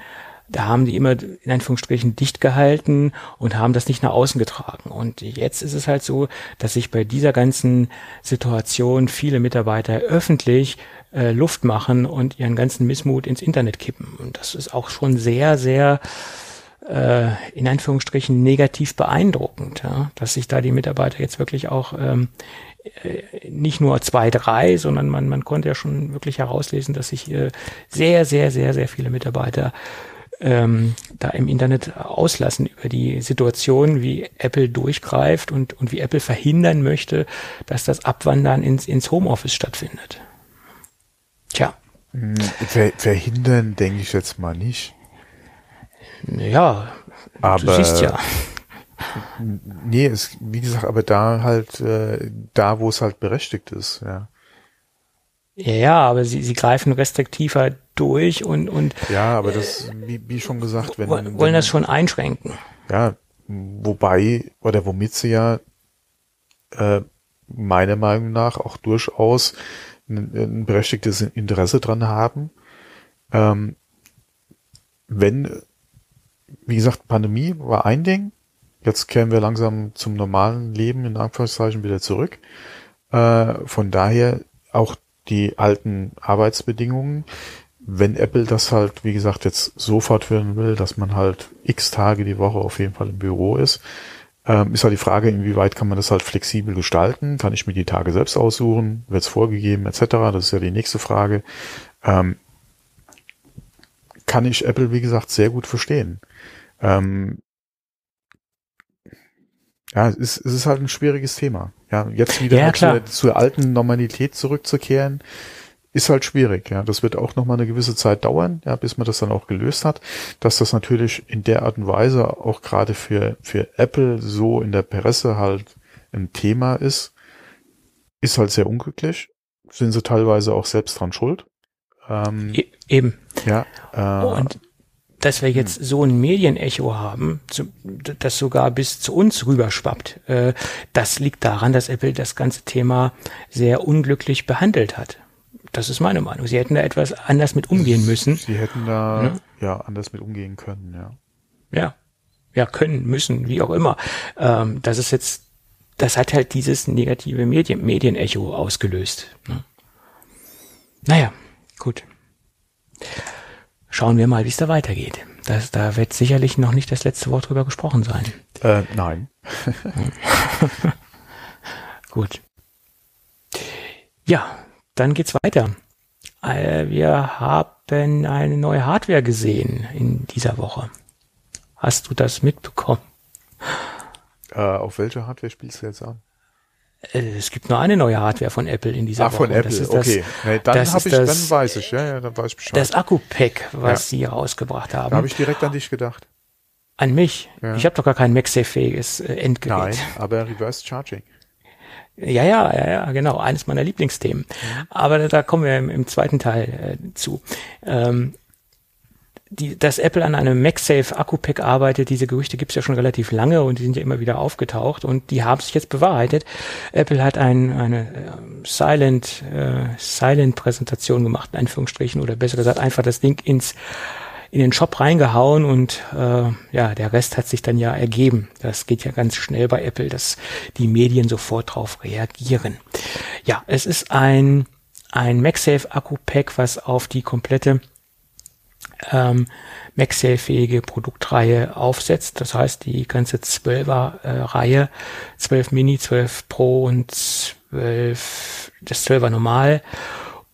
Speaker 3: da haben die immer in Anführungsstrichen dicht gehalten und haben das nicht nach außen getragen. Und jetzt ist es halt so, dass sich bei dieser ganzen Situation viele Mitarbeiter öffentlich äh, Luft machen und ihren ganzen Missmut ins Internet kippen. Und das ist auch schon sehr, sehr äh, in Anführungsstrichen negativ beeindruckend, ja? dass sich da die Mitarbeiter jetzt wirklich auch ähm, äh, nicht nur zwei, drei, sondern man, man konnte ja schon wirklich herauslesen, dass sich äh, sehr, sehr, sehr, sehr viele Mitarbeiter ähm, da im Internet auslassen über die Situation, wie Apple durchgreift und, und wie Apple verhindern möchte, dass das Abwandern ins, ins Homeoffice stattfindet. Tja.
Speaker 2: Hm, ver verhindern denke ich jetzt mal nicht.
Speaker 3: Ja, aber du siehst ja.
Speaker 2: Nee, es, wie gesagt, aber da halt, äh, da wo es halt berechtigt ist, ja.
Speaker 3: Ja, aber sie, sie greifen restriktiver durch und, und.
Speaker 2: Ja, aber das, wie, wie schon gesagt, wenn.
Speaker 3: Wollen wenn, das schon einschränken.
Speaker 2: Ja, wobei, oder womit sie ja, äh, meiner Meinung nach auch durchaus ein, ein berechtigtes Interesse dran haben, ähm, wenn, wie gesagt, Pandemie war ein Ding, jetzt kehren wir langsam zum normalen Leben in Anführungszeichen wieder zurück. Äh, von daher auch die alten Arbeitsbedingungen. Wenn Apple das halt, wie gesagt, jetzt so fortführen will, dass man halt x Tage die Woche auf jeden Fall im Büro ist, ähm, ist halt die Frage, inwieweit kann man das halt flexibel gestalten? Kann ich mir die Tage selbst aussuchen? Wird es vorgegeben, etc.? Das ist ja die nächste Frage. Ähm, kann ich Apple, wie gesagt, sehr gut verstehen. Ähm, ja, es ist, es ist halt ein schwieriges Thema. Ja, jetzt wieder
Speaker 3: ja,
Speaker 2: zur, zur, alten Normalität zurückzukehren, ist halt schwierig. Ja, das wird auch noch mal eine gewisse Zeit dauern, ja, bis man das dann auch gelöst hat. Dass das natürlich in der Art und Weise auch gerade für für Apple so in der Presse halt ein Thema ist, ist halt sehr unglücklich. Sind sie teilweise auch selbst dran schuld.
Speaker 3: Ähm, e eben.
Speaker 2: Ja. Äh,
Speaker 3: und dass wir jetzt so ein Medienecho haben, das sogar bis zu uns rüberschwappt, äh, das liegt daran, dass Apple das ganze Thema sehr unglücklich behandelt hat. Das ist meine Meinung. Sie hätten da etwas anders mit umgehen müssen.
Speaker 2: Sie hätten da ja, ja anders mit umgehen können, ja.
Speaker 3: Ja, ja, können, müssen, wie auch immer. Ähm, das ist jetzt, das hat halt dieses negative Medien, Medienecho ausgelöst. Ne? Naja, gut schauen wir mal, wie es da weitergeht. Das, da wird sicherlich noch nicht das letzte Wort drüber gesprochen sein.
Speaker 2: Äh, nein.
Speaker 3: Gut. Ja, dann geht's weiter. Äh, wir haben eine neue Hardware gesehen in dieser Woche. Hast du das mitbekommen?
Speaker 2: Äh, auf welche Hardware spielst du jetzt an?
Speaker 3: Äh, es gibt nur eine neue Hardware von Apple in dieser
Speaker 2: Ach, Woche. Von Apple, das okay. Nee, dann, hab ich, das, dann weiß ich, ja, ja, dann weiß ich Bescheid.
Speaker 3: Das Akku-Pack, was ja. sie rausgebracht haben.
Speaker 2: Da habe ich direkt an dich gedacht.
Speaker 3: An mich? Ja. Ich habe doch gar kein MagSafe-fähiges äh, Endgerät. Nein,
Speaker 2: aber Reverse Charging.
Speaker 3: Ja, ja, ja, ja, genau. Eines meiner Lieblingsthemen. Mhm. Aber da kommen wir im, im zweiten Teil äh, zu. Ähm, die, dass Apple an einem MagSafe Akku-Pack arbeitet, diese Gerüchte gibt es ja schon relativ lange und die sind ja immer wieder aufgetaucht und die haben sich jetzt bewahrheitet. Apple hat ein, eine äh, Silent, äh, Silent Präsentation gemacht, in Anführungsstrichen, oder besser gesagt, einfach das Ding ins in den Shop reingehauen und äh, ja, der Rest hat sich dann ja ergeben. Das geht ja ganz schnell bei Apple, dass die Medien sofort drauf reagieren. Ja, es ist ein, ein MagSafe Akku-Pack, was auf die komplette ähm, MagSafe-fähige Produktreihe aufsetzt. Das heißt, die ganze 12er-Reihe, äh, 12 Mini, 12 Pro und 12, das 12er Normal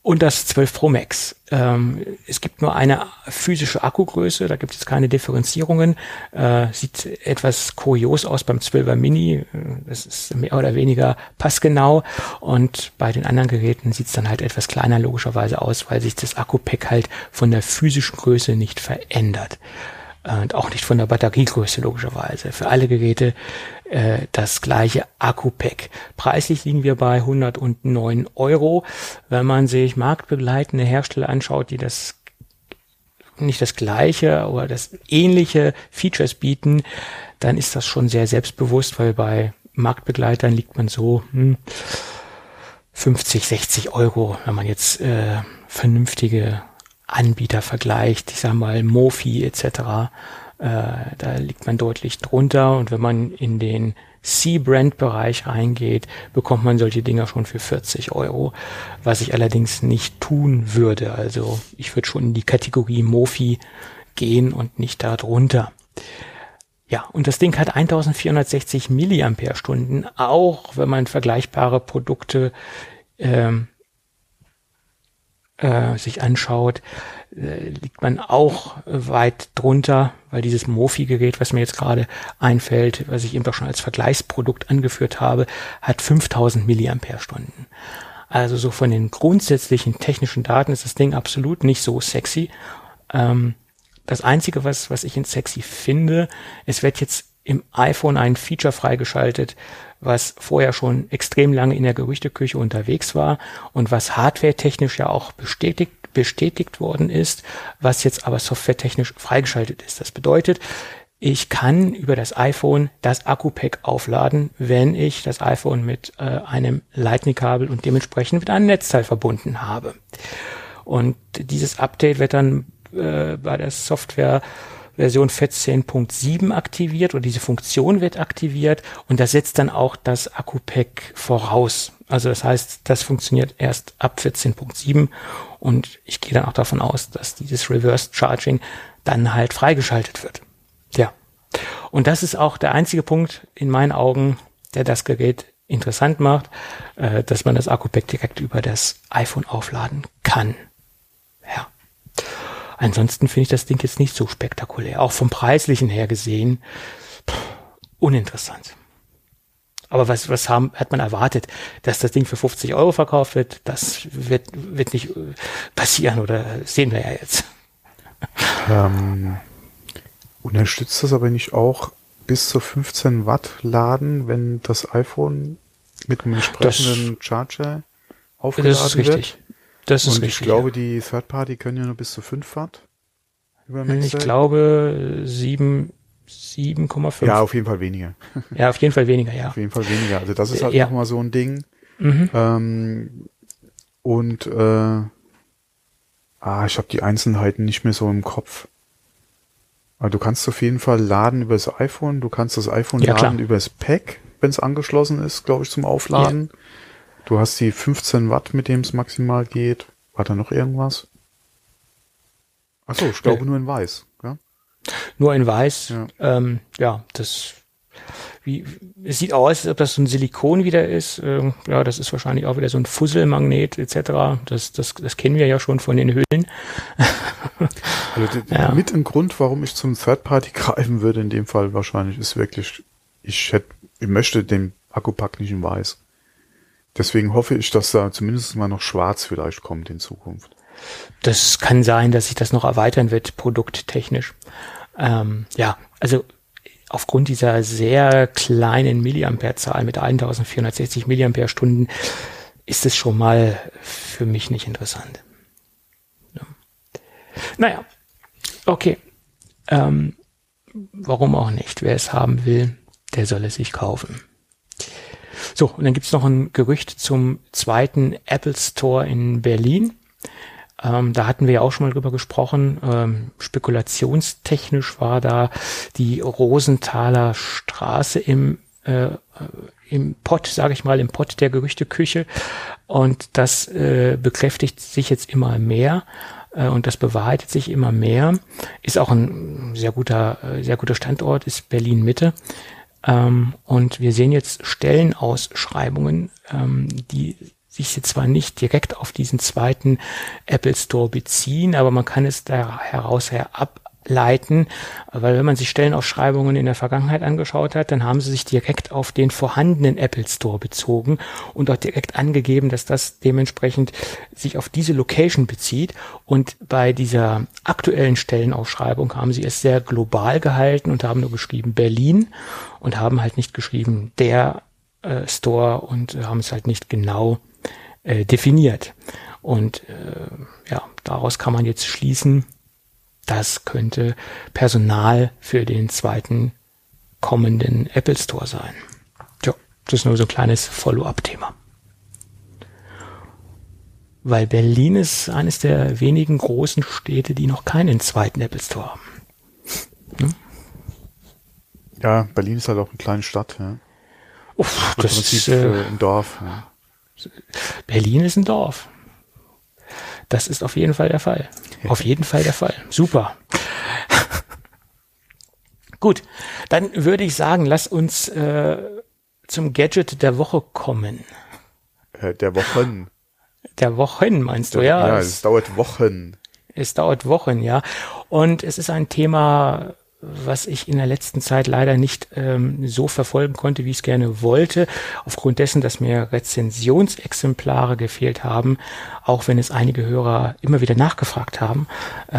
Speaker 3: und das 12 Pro Max. Ähm, es gibt nur eine physische Akkugröße, da gibt es keine Differenzierungen. Äh, sieht etwas kurios aus beim 12er Mini, das ist mehr oder weniger passgenau und bei den anderen Geräten sieht es dann halt etwas kleiner logischerweise aus, weil sich das Akku-Pack halt von der physischen Größe nicht verändert und auch nicht von der Batteriegröße logischerweise. Für alle Geräte äh, das gleiche Akku-Pack. Preislich liegen wir bei 109 Euro. Wenn man sich marktbegleitende Hersteller anschaut, die das nicht das gleiche oder das ähnliche Features bieten, dann ist das schon sehr selbstbewusst, weil bei Marktbegleitern liegt man so hm, 50, 60 Euro, wenn man jetzt äh, vernünftige Anbieter vergleicht, ich sag mal Mofi etc., äh, da liegt man deutlich drunter und wenn man in den C-Brand-Bereich reingeht, bekommt man solche Dinger schon für 40 Euro, was ich allerdings nicht tun würde. Also ich würde schon in die Kategorie Mofi gehen und nicht da drunter. Ja, und das Ding hat 1460 Milliampere-Stunden, auch wenn man vergleichbare Produkte ähm, äh, sich anschaut. äh, liegt man auch weit drunter, weil dieses Mofi-Gerät, was mir jetzt gerade einfällt, was ich eben doch schon als Vergleichsprodukt angeführt habe, hat 5000 Milliampere-Stunden. Also so von den grundsätzlichen technischen Daten ist das Ding absolut nicht so sexy. Ähm, das Einzige, was, was ich in sexy finde, es wird jetzt im iPhone ein Feature freigeschaltet, was vorher schon extrem lange in der Gerüchteküche unterwegs war und was hardwaretechnisch ja auch bestätigt bestätigt worden ist, was jetzt aber softwaretechnisch freigeschaltet ist. Das bedeutet, ich kann über das iPhone das Akku-Pack aufladen, wenn ich das iPhone mit äh, einem Lightning-Kabel und dementsprechend mit einem Netzteil verbunden habe. Und dieses Update wird dann äh, bei der Software Version 14.7 aktiviert oder diese Funktion wird aktiviert und das setzt dann auch das Akku-Pack voraus. Also das heißt, das funktioniert erst ab 14.7 und ich gehe dann auch davon aus, dass dieses Reverse Charging dann halt freigeschaltet wird. Ja. Und das ist auch der einzige Punkt in meinen Augen, der das Gerät interessant macht, äh, dass man das Akku-Pack direkt über das iPhone aufladen kann. Ansonsten finde ich das Ding jetzt nicht so spektakulär. Auch vom Preislichen her gesehen, pff, uninteressant. Aber was, was haben, hat man erwartet? Dass das Ding für 50 Euro verkauft wird, das wird, wird nicht äh, passieren oder sehen wir ja jetzt.
Speaker 2: Ähm, unterstützt das aber nicht auch bis zu 15 Watt laden, wenn das iPhone mit einem entsprechenden das, Charger aufgeladen
Speaker 3: das ist richtig.
Speaker 2: wird?
Speaker 3: Das ist
Speaker 2: Und
Speaker 3: richtig.
Speaker 2: ich glaube, die Third Party können ja nur bis zu 5 Watt.
Speaker 3: Über ich glaube 7, 7,5.
Speaker 2: Ja, auf jeden Fall weniger.
Speaker 3: Ja, auf jeden Fall weniger, ja.
Speaker 2: Auf jeden Fall weniger. Also das ist halt
Speaker 3: ja.
Speaker 2: nochmal so ein Ding.
Speaker 3: Mhm.
Speaker 2: Ähm, und äh, ah, ich habe die Einzelheiten nicht mehr so im Kopf. Aber du kannst auf jeden Fall laden über das iPhone, du kannst das iPhone
Speaker 3: Ja,
Speaker 2: laden über das Pack, wenn es angeschlossen ist, glaube ich, zum Aufladen. Du hast die 15 Watt, mit dem es maximal geht. War da noch irgendwas? Achso, ich glaube
Speaker 3: Nee.
Speaker 2: nur in weiß. Ja?
Speaker 3: Nur in weiß.
Speaker 2: Ja.
Speaker 3: Ähm, ja, das wie, es sieht aus, als ob das so ein Silikon wieder ist. Ähm, ja, das ist wahrscheinlich auch wieder so ein Fusselmagnet etc. Das, das, das kennen wir ja schon von den Hüllen.
Speaker 2: Also
Speaker 3: Ja.
Speaker 2: mit ein Grund, warum ich zum Third Party greifen würde, in dem Fall wahrscheinlich, ist wirklich, ich hätte, ich möchte den Akkupack nicht in weiß. Deswegen hoffe ich, dass da zumindest mal noch schwarz vielleicht kommt in Zukunft.
Speaker 3: Das kann sein, dass sich das noch erweitern wird, produkttechnisch. Ähm, ja, also aufgrund dieser sehr kleinen Milliampere-Zahl mit 1460 Milliampere-Stunden ist es schon mal für mich nicht interessant. Ja. Naja, okay. Ähm, warum auch nicht? Wer es haben will, der soll es sich kaufen. So, und dann gibt's noch ein Gerücht zum zweiten Apple Store in Berlin. Ähm, da hatten wir ja auch schon mal drüber gesprochen. Ähm, spekulationstechnisch war da die Rosenthaler Straße im äh, im Pott, sage ich mal, im Pott der Gerüchteküche. Und das äh, bekräftigt sich jetzt immer mehr äh, und das bewahrheitet sich immer mehr. Ist auch ein sehr guter, äh, sehr guter Standort, ist Berlin Mitte. Ähm, und wir sehen jetzt Stellenausschreibungen, ähm, die sich jetzt zwar nicht direkt auf diesen zweiten Apple Store beziehen, aber man kann es da heraus her ableiten, weil wenn man sich Stellenausschreibungen in der Vergangenheit angeschaut hat, dann haben sie sich direkt auf den vorhandenen Apple Store bezogen und auch direkt angegeben, dass das dementsprechend sich auf diese Location bezieht. Und bei dieser aktuellen Stellenausschreibung haben sie es sehr global gehalten und haben nur geschrieben Berlin und haben halt nicht geschrieben der äh, Store und äh, haben es halt nicht genau äh, definiert. Und äh, ja, daraus kann man jetzt schließen, das könnte Personal für den zweiten kommenden Apple Store sein. Ja, das ist nur so ein kleines Follow-up-Thema. Weil Berlin ist eines der wenigen großen Städte, die noch keinen zweiten Apple Store haben.
Speaker 2: Ja, Berlin ist halt auch eine kleine Stadt, ja.
Speaker 3: Uff, das
Speaker 2: Prinzip
Speaker 3: ist, äh,
Speaker 2: ein Dorf. Ja.
Speaker 3: Berlin ist ein Dorf. Das ist auf jeden Fall der Fall. Auf jeden Fall der Fall. Super. Gut, dann würde ich sagen, lass uns äh, zum Gadget der Woche kommen.
Speaker 2: Äh, der Wochen.
Speaker 3: Der Wochen meinst du,
Speaker 2: ja,
Speaker 3: ja?
Speaker 2: es dauert Wochen.
Speaker 3: Es dauert Wochen, ja. Und es ist ein Thema, was ich in der letzten Zeit leider nicht ähm, so verfolgen konnte, wie ich es gerne wollte, aufgrund dessen, dass mir Rezensionsexemplare gefehlt haben, auch wenn es einige Hörer immer wieder nachgefragt haben, äh,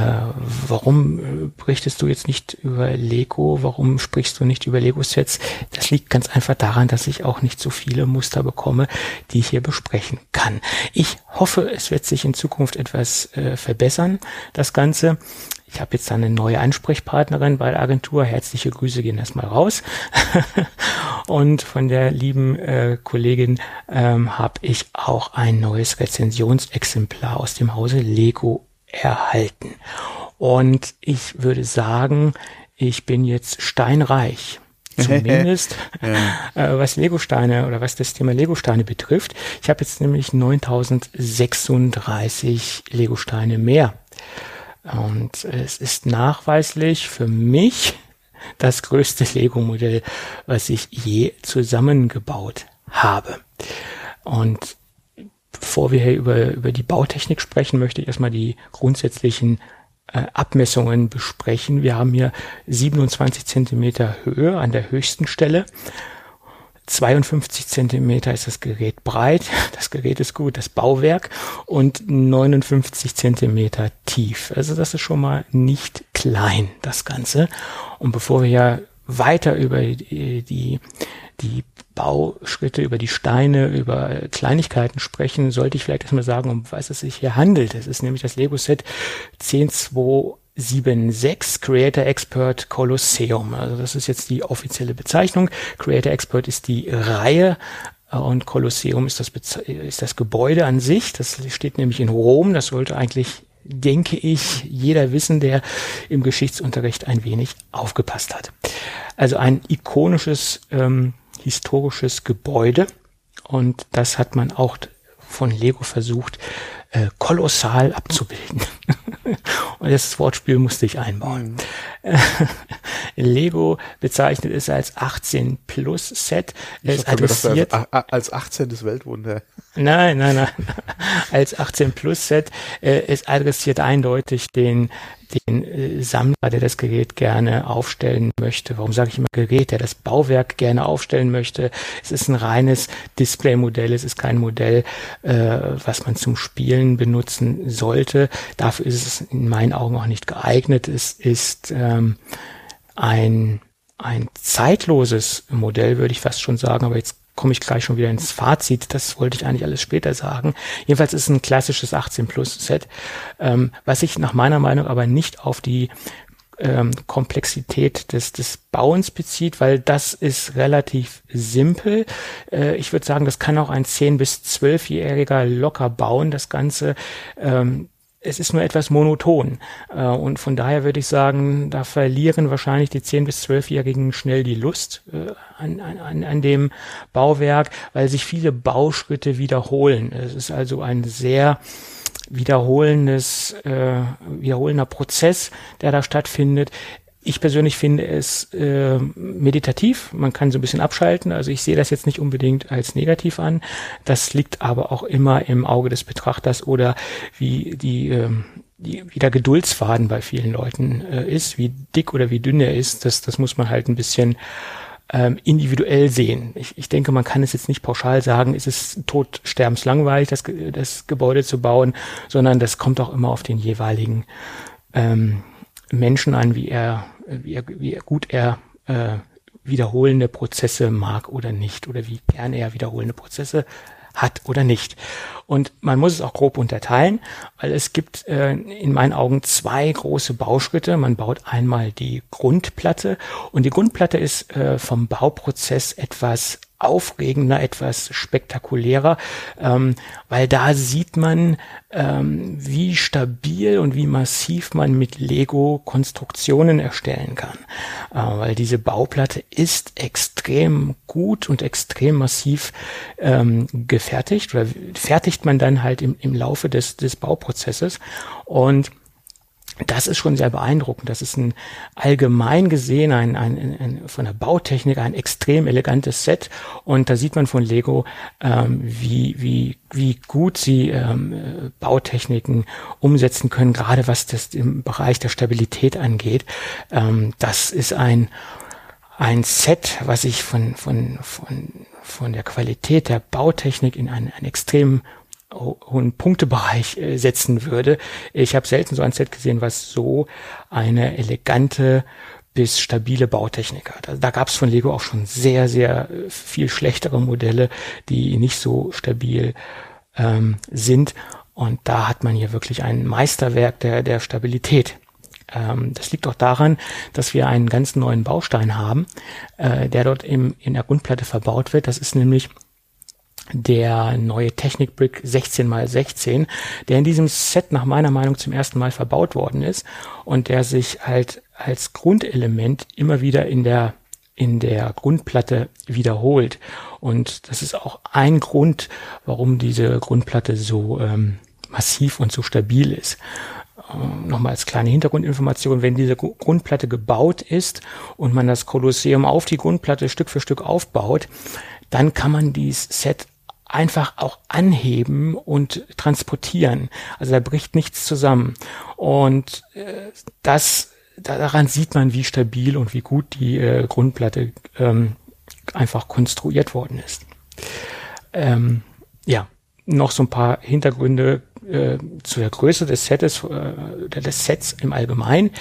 Speaker 3: warum äh, berichtest du jetzt nicht über Lego, warum sprichst du nicht über Lego-Sets? Das liegt ganz einfach daran, dass ich auch nicht so viele Muster bekomme, die ich hier besprechen kann. Ich hoffe, es wird sich in Zukunft etwas äh, verbessern, das Ganze. Ich habe jetzt eine neue Ansprechpartnerin bei der Agentur. Herzliche Grüße gehen erstmal raus. und von der lieben äh, Kollegin ähm, habe ich auch ein neues Rezensionsexemplar aus dem Hause Lego erhalten. Und ich würde sagen, ich bin jetzt steinreich. Zumindest ja. äh, was Lego-Steine oder was das Thema Lego-Steine betrifft. Ich habe jetzt nämlich 9036 Lego-Steine mehr. Und es ist nachweislich für mich das größte Lego-Modell, was ich je zusammengebaut habe. Und bevor wir hier über, über die Bautechnik sprechen, möchte ich erstmal die grundsätzlichen äh, Abmessungen besprechen. Wir haben hier 27 Zentimeter Höhe an der höchsten Stelle 52 Zentimeter ist das Gerät breit, das Gerät ist gut, das Bauwerk und 59 Zentimeter tief. Also das ist schon mal nicht klein, das Ganze. Und bevor wir ja weiter über die, die, Bauschritte, über die Steine, über Kleinigkeiten sprechen, sollte ich vielleicht erstmal sagen, um was es sich hier handelt. Es ist nämlich das Lego-Set 102 7.6 Creator Expert Colosseum. Also das ist jetzt die offizielle Bezeichnung. Creator Expert ist die Reihe äh, und Kolosseum ist das, ist das Gebäude an sich. Das steht nämlich in Rom. Das sollte eigentlich, denke ich, jeder wissen, der im Geschichtsunterricht ein wenig aufgepasst hat. Also ein ikonisches ähm, historisches Gebäude. Und das hat man auch von Lego versucht, äh, kolossal abzubilden. Und das Wortspiel musste ich einbauen. Mhm. Lego bezeichnet es als 18 Plus Set.
Speaker 2: Es adressiert als 18. Weltwunder.
Speaker 3: Nein, nein, nein. Als 18 Plus Set. Äh, es adressiert eindeutig den den äh, Sammler, der das Gerät gerne aufstellen möchte. Warum sage ich immer Gerät, der das Bauwerk gerne aufstellen möchte? Es ist ein reines Displaymodell, es ist kein Modell, äh, was man zum Spielen benutzen sollte. Dafür ist es in meinen Augen auch nicht geeignet. Es ist ähm, ein ein zeitloses Modell, würde ich fast schon sagen, aber jetzt komme ich gleich schon wieder ins Fazit. Das wollte ich eigentlich alles später sagen. Jedenfalls ist es ein klassisches 18 Plus Set, ähm, was sich nach meiner Meinung aber nicht auf die ähm, Komplexität des, des Bauens bezieht, weil das ist relativ simpel. Äh, ich würde sagen, das kann auch ein 10- bis 12-Jähriger locker bauen, das Ganze. Ähm, es ist nur etwas monoton. Äh, und von daher würde ich sagen, da verlieren wahrscheinlich die 10- bis 12-Jährigen schnell die Lust äh, an, an, an dem Bauwerk, weil sich viele Bauschritte wiederholen. Es ist also ein sehr wiederholendes, äh, wiederholender Prozess, der da stattfindet. Ich persönlich finde es äh, meditativ. Man kann so ein bisschen abschalten. Also ich sehe das jetzt nicht unbedingt als negativ an. Das liegt aber auch immer im Auge des Betrachters oder wie die, äh, die wie der Geduldsfaden bei vielen Leuten äh, ist, wie dick oder wie dünn er ist. Das, das muss man halt ein bisschen ähm, individuell sehen. Ich, ich denke, man kann es jetzt nicht pauschal sagen, ist es tot sterbenslangweilig, das, das Gebäude zu bauen, sondern das kommt auch immer auf den jeweiligen ähm, Menschen an, wie er wie, er, wie gut er äh, wiederholende Prozesse mag oder nicht oder wie gern er wiederholende Prozesse hat oder nicht. Und man muss es auch grob unterteilen, weil es gibt äh, in meinen Augen zwei große Bauschritte. Man baut einmal die Grundplatte und die Grundplatte ist äh, vom Bauprozess etwas aufregender, etwas spektakulärer, ähm, weil da sieht man, ähm, wie stabil und wie massiv man mit Lego Konstruktionen erstellen kann. Äh, weil diese Bauplatte ist extrem gut und extrem massiv ähm, gefertigt oder fertigt man dann halt im, im Laufe des, des Bauprozesses und das ist schon sehr beeindruckend. Das ist ein allgemein gesehen ein, ein, ein, von der Bautechnik ein extrem elegantes Set und da sieht man von Lego, ähm, wie, wie, wie gut sie ähm, Bautechniken umsetzen können, gerade was das im Bereich der Stabilität angeht. Ähm, das ist ein ein Set, was ich von, von, von, von der Qualität der Bautechnik in einen, einen extrem hohen Punktebereich äh, setzen würde. Ich habe selten so ein Set gesehen, was so eine elegante bis stabile Bautechnik hat. Also da gab es von Lego auch schon sehr, sehr äh, viel schlechtere Modelle, die nicht so stabil ähm, sind. Und da hat man hier wirklich ein Meisterwerk der, der Stabilität. Ähm, das liegt auch daran, dass wir einen ganz neuen Baustein haben, äh, der dort im, in der Grundplatte verbaut wird. Das ist nämlich der neue Technikbrick 16x16, der in diesem Set nach meiner Meinung zum ersten Mal verbaut worden ist und der sich halt als Grundelement immer wieder in der in der Grundplatte wiederholt. Und das ist auch ein Grund, warum diese Grundplatte so ähm, massiv und so stabil ist. Äh, Nochmal als kleine Hintergrundinformation, wenn diese Grundplatte gebaut ist und man das Kolosseum auf die Grundplatte Stück für Stück aufbaut, dann kann man dieses Set einfach auch anheben und transportieren. Also da bricht nichts zusammen. Und äh, das daran sieht man, wie stabil und wie gut die äh, Grundplatte ähm, einfach konstruiert worden ist. Ähm, ja, noch so ein paar Hintergründe äh, zu der Größe des Sets, äh, des Sets im Allgemeinen.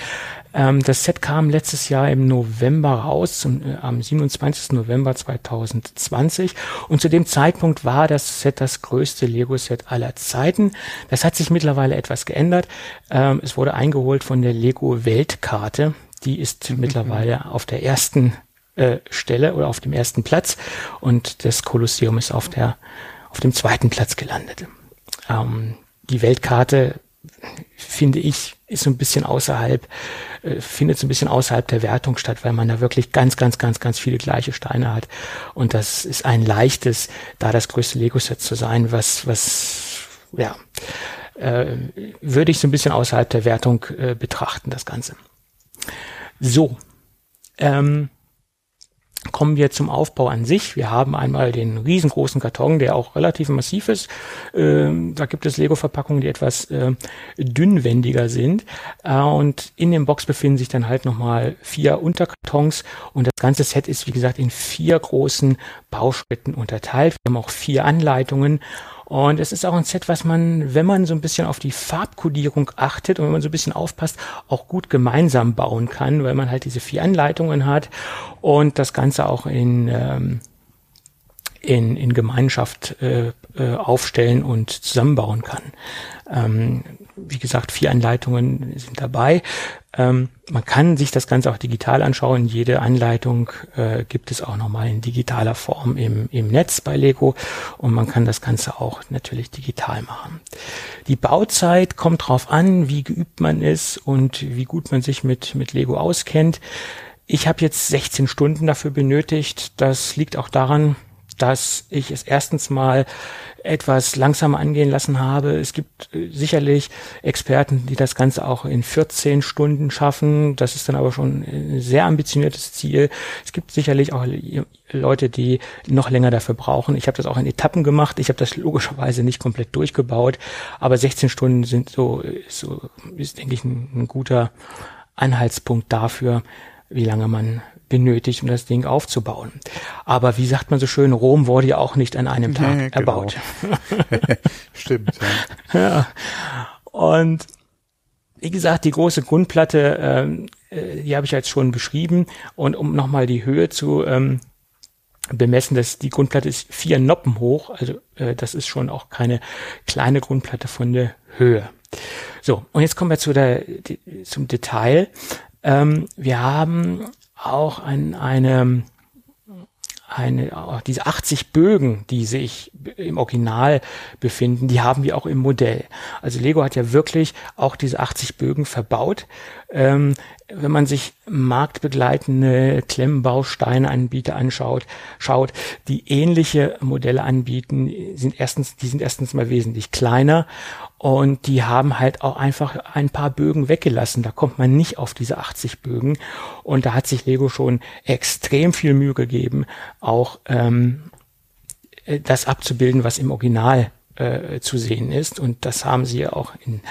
Speaker 3: Ähm, das Set kam letztes Jahr im November raus, zum, äh, am 27. November 2020. Und zu dem Zeitpunkt war das Set das größte Lego-Set aller Zeiten. Das hat sich mittlerweile etwas geändert. Ähm, es wurde eingeholt von der Lego-Weltkarte. Die ist mhm. mittlerweile auf der ersten äh, Stelle oder auf dem ersten Platz. Und das Kolosseum ist auf der auf dem zweiten Platz gelandet. Ähm, die Weltkarte finde ich, ist so ein bisschen außerhalb, äh, findet so ein bisschen außerhalb der Wertung statt, weil man da wirklich ganz, ganz, ganz, ganz viele gleiche Steine hat. Und das ist ein leichtes, da das größte Lego-Set zu sein, was, was, ja, äh, würde ich so ein bisschen außerhalb der Wertung äh, betrachten, das Ganze. So. Ähm, Kommen wir zum Aufbau an sich. Wir haben einmal den riesengroßen Karton, der auch relativ massiv ist. Ähm, da gibt es Lego-Verpackungen, die etwas äh, dünnwendiger sind. Äh, und in dem Box befinden sich dann halt nochmal vier Unterkartons. Und das ganze Set ist, wie gesagt, in vier großen Bauschritten unterteilt. Wir haben auch vier Anleitungen und es ist auch ein Set, was man, wenn man so ein bisschen auf die Farbkodierung achtet und wenn man so ein bisschen aufpasst, auch gut gemeinsam bauen kann, weil man halt diese vier Anleitungen hat und das Ganze auch in, ähm, in, in Gemeinschaft äh, äh, aufstellen und zusammenbauen kann. Ähm, wie gesagt, vier Anleitungen sind dabei. Ähm, man kann sich das Ganze auch digital anschauen. Jede Anleitung äh, gibt es auch nochmal in digitaler Form im, im Netz bei Lego und man kann das Ganze auch natürlich digital machen. Die Bauzeit kommt drauf an, wie geübt man ist und wie gut man sich mit, mit Lego auskennt. Ich habe jetzt 16 Stunden dafür benötigt. Das liegt auch daran, dass ich es erstens mal etwas langsamer angehen lassen habe. Es gibt äh, sicherlich Experten, die das Ganze auch in 14 Stunden schaffen. Das ist dann aber schon ein sehr ambitioniertes Ziel. Es gibt sicherlich auch Leute, die noch länger dafür brauchen. Ich habe das auch in Etappen gemacht. Ich habe das logischerweise nicht komplett durchgebaut, aber 16 Stunden sind so, so ist denke ich ein, ein guter Anhaltspunkt dafür, wie lange man benötigt, um das Ding aufzubauen. Aber wie sagt man so schön, Rom wurde ja auch nicht an einem Tag nee, genau. erbaut.
Speaker 2: Stimmt.
Speaker 3: Ja. ja. Und wie gesagt, die große Grundplatte, ähm, äh, die habe ich jetzt schon beschrieben. Und um nochmal die Höhe zu ähm, bemessen, dass die Grundplatte ist vier Noppen hoch. Also äh, das ist schon auch keine kleine Grundplatte von der Höhe. So, und jetzt kommen wir zu der, die, zum Detail. Ähm, wir haben auch ein, eine, eine, diese 80 Bögen, die sich im Original befinden, die haben wir auch im Modell. Also Lego hat ja wirklich auch diese 80 Bögen verbaut. Ähm, wenn man sich marktbegleitende Klemmbausteine-Anbieter anschaut, schaut, die ähnliche Modelle anbieten, sind erstens, die sind erstens mal wesentlich kleiner und die haben halt auch einfach ein paar Bögen weggelassen. Da kommt man nicht auf diese 80 Bögen. Und da hat sich Lego schon extrem viel Mühe gegeben, auch ähm, das abzubilden, was im Original äh, zu sehen ist. Und das haben sie auch in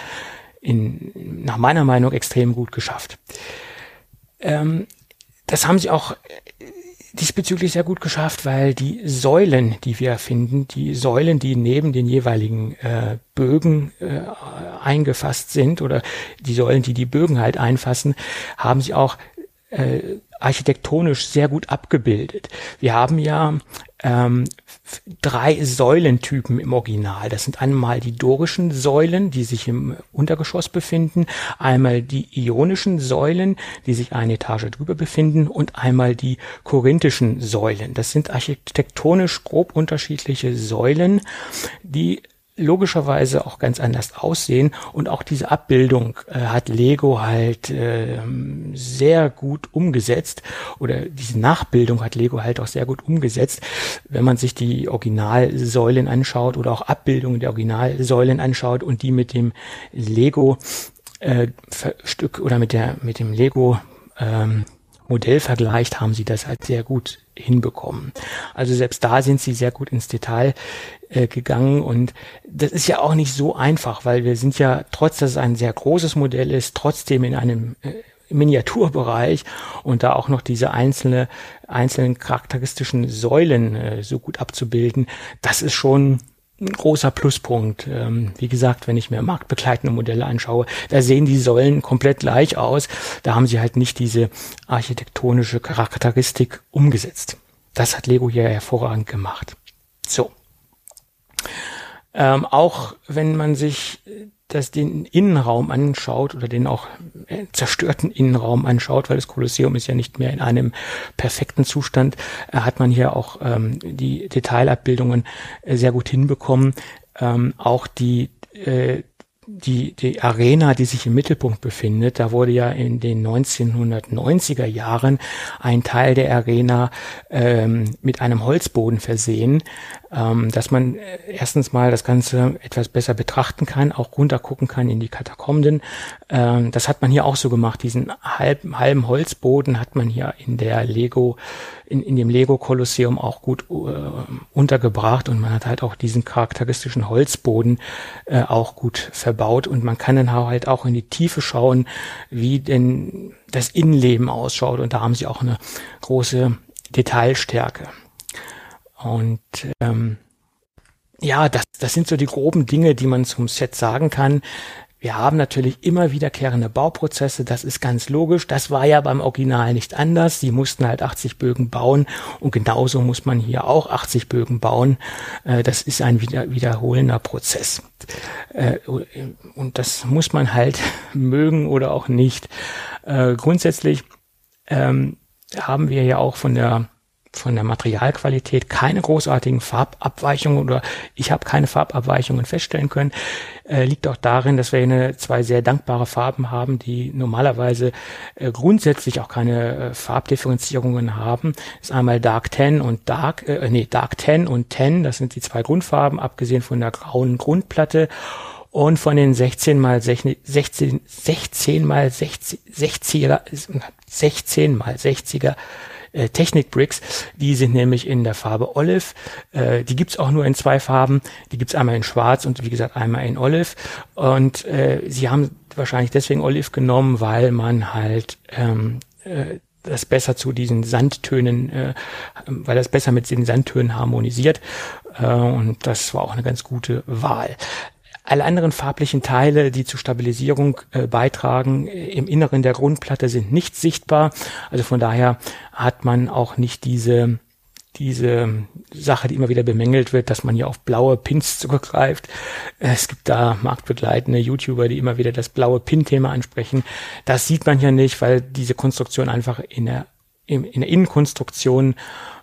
Speaker 3: in, nach meiner Meinung extrem gut geschafft. Ähm, das haben sie auch diesbezüglich sehr gut geschafft, weil die Säulen, die wir finden, die Säulen, die neben den jeweiligen äh, Bögen äh, eingefasst sind oder die Säulen, die die Bögen halt einfassen, haben sie auch äh, architektonisch sehr gut abgebildet. Wir haben ja ähm, drei Säulentypen im Original. Das sind einmal die dorischen Säulen, die sich im Untergeschoss befinden, einmal die ionischen Säulen, die sich eine Etage drüber befinden und einmal die korinthischen Säulen. Das sind architektonisch grob unterschiedliche Säulen, die logischerweise auch ganz anders aussehen und auch diese Abbildung äh, hat Lego halt äh, sehr gut umgesetzt oder diese Nachbildung hat Lego halt auch sehr gut umgesetzt. Wenn man sich die Originalsäulen anschaut oder auch Abbildungen der Originalsäulen anschaut und die mit dem Lego äh, Stück oder mit der mit dem Lego ähm, Modell vergleicht, haben sie das halt sehr gut hinbekommen. Also selbst da sind sie sehr gut ins Detail äh, gegangen und das ist ja auch nicht so einfach, weil wir sind ja, trotz dass es ein sehr großes Modell ist, trotzdem in einem äh, Miniaturbereich und da auch noch diese einzelne, einzelnen charakteristischen Säulen äh, so gut abzubilden, das ist schon ein großer Pluspunkt. Ähm, wie gesagt, wenn ich mir marktbegleitende Modelle anschaue, da sehen die Säulen komplett gleich aus. Da haben sie halt nicht diese architektonische Charakteristik umgesetzt. Das hat Lego hier hervorragend gemacht. So. Ähm, auch wenn man sich das den Innenraum anschaut oder den auch äh, zerstörten Innenraum anschaut, weil das Kolosseum ist ja nicht mehr in einem perfekten Zustand, äh, hat man hier auch ähm, die Detailabbildungen äh, sehr gut hinbekommen. Ähm, auch die äh, die, die Arena, die sich im Mittelpunkt befindet, da wurde ja in den 1990er Jahren ein Teil der Arena ähm, mit einem Holzboden versehen, ähm, dass man äh, erstens mal das Ganze etwas besser betrachten kann, auch runtergucken kann in die Katakomben. Ähm, das hat man hier auch so gemacht. Diesen halben, halben Holzboden hat man hier in der Lego in, in dem Lego-Kolosseum auch gut äh, untergebracht und man hat halt auch diesen charakteristischen Holzboden äh, auch gut verbaut und man kann dann halt auch in die Tiefe schauen, wie denn das Innenleben ausschaut und da haben sie auch eine große Detailstärke. Und ähm, ja, das, das sind so die groben Dinge, die man zum Set sagen kann. Wir haben natürlich immer wiederkehrende Bauprozesse, das ist ganz logisch. Das war ja beim Original nicht anders. Sie mussten halt 80 Bögen bauen und genauso muss man hier auch 80 Bögen bauen. Äh, das ist ein wieder, wiederholender Prozess. Äh, und das muss man halt mögen oder auch nicht. Äh, grundsätzlich ähm, haben wir ja auch von der von der Materialqualität keine großartigen Farbabweichungen oder ich habe keine Farbabweichungen feststellen können. Äh, liegt auch darin, dass wir eine, zwei sehr dankbare Farben haben, die normalerweise äh, grundsätzlich auch keine äh, Farbdifferenzierungen haben. Das ist einmal Dark 10 und Dark, äh, nee, Dark 10 und 10, das sind die zwei Grundfarben, abgesehen von der grauen Grundplatte. Und von den 16 mal 16, 16 mal 60, 60er, 16 mal 60er äh, Technik-Bricks. Die sind nämlich in der Farbe Olive. Äh, die gibt's auch nur in zwei Farben. Die gibt's einmal in Schwarz und wie gesagt einmal in Olive. Und äh, sie haben wahrscheinlich deswegen Olive genommen, weil man halt ähm, äh, das besser zu diesen Sandtönen, äh, weil das besser mit den Sandtönen harmonisiert. Äh, und das war auch eine ganz gute Wahl. Alle anderen farblichen Teile, die zur Stabilisierung äh, beitragen, äh, im Inneren der Grundplatte sind nicht sichtbar. Also von daher hat man auch nicht diese diese Sache, die immer wieder bemängelt wird, dass man hier auf blaue Pins zurückgreift. Es gibt da marktbegleitende YouTuber, die immer wieder das blaue Pin-Thema ansprechen. Das sieht man hier nicht, weil diese Konstruktion einfach in der, in der Innenkonstruktion äh,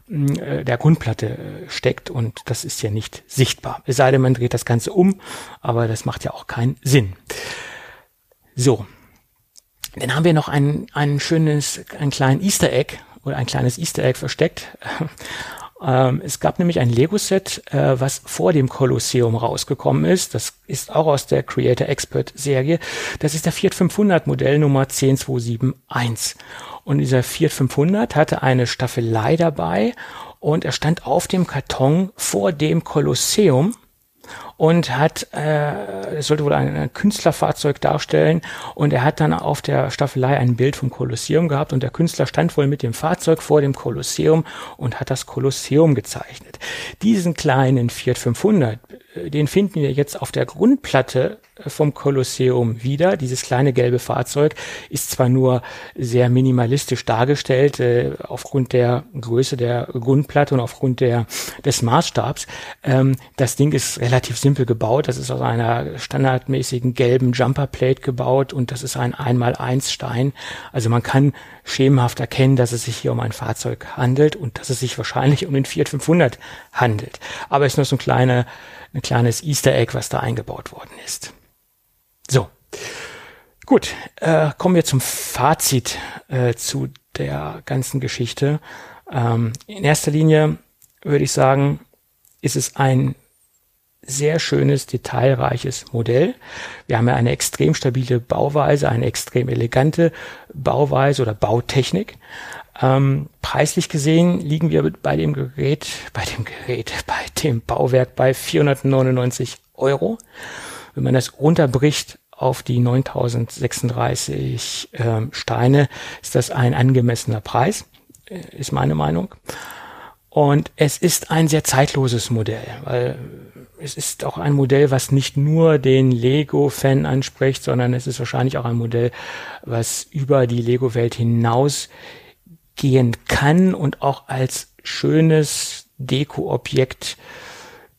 Speaker 3: der Grundplatte äh, steckt und das ist ja nicht sichtbar. Es sei denn, man dreht das Ganze um, aber das macht ja auch keinen Sinn. So. dann haben wir noch ein, ein schönes, ein kleinen Easter Egg oder ein kleines Easter Egg versteckt. Ähm, es gab nämlich ein Lego-Set, äh, was vor dem Kolosseum rausgekommen ist. Das ist auch aus der Creator Expert Serie. Das ist der Fiat 500 Modell Nummer 10271. Und dieser Fiat 500 hatte eine Staffelei dabei und er stand auf dem Karton vor dem Kolosseum und hat, äh, es sollte wohl ein, ein, Künstlerfahrzeug darstellen und er hat dann auf der Staffelei ein Bild vom Kolosseum gehabt und der Künstler stand wohl mit dem Fahrzeug vor dem Kolosseum und hat das Kolosseum gezeichnet. Diesen kleinen Fiat 500, äh, den finden wir jetzt auf der Grundplatte vom Kolosseum wieder. Dieses kleine gelbe Fahrzeug ist zwar nur sehr minimalistisch dargestellt, äh, aufgrund der Größe der Grundplatte und aufgrund der, des Maßstabs. Ähm, das Ding ist relativ simpel gebaut. Das ist aus einer standardmäßigen gelben Jumperplate gebaut und das ist ein 1x1 Stein. Also man kann schemenhaft erkennen, dass es sich hier um ein Fahrzeug handelt und dass es sich wahrscheinlich um den Fiat 500 handelt. Aber es ist nur so ein kleine, ein kleines Easter Egg, was da eingebaut worden ist. So. Gut, äh, kommen wir zum Fazit äh, zu der ganzen Geschichte. Ähm, in erster Linie würde ich sagen, ist es ein sehr schönes, detailreiches Modell. Wir haben ja eine extrem stabile Bauweise, eine extrem elegante Bauweise oder Bautechnik. Ähm, preislich gesehen liegen wir bei dem Gerät, bei dem Gerät, bei dem Bauwerk bei 499 Euro. Wenn man das runterbricht auf die 9036 ähm, Steine, ist das ein angemessener Preis, äh, ist meine Meinung. Und es ist ein sehr zeitloses Modell, weil es ist auch ein Modell, was nicht nur den Lego-Fan anspricht, sondern es ist wahrscheinlich auch ein Modell, was über die Lego-Welt hinaus gehen kann und auch als schönes Deko-Objekt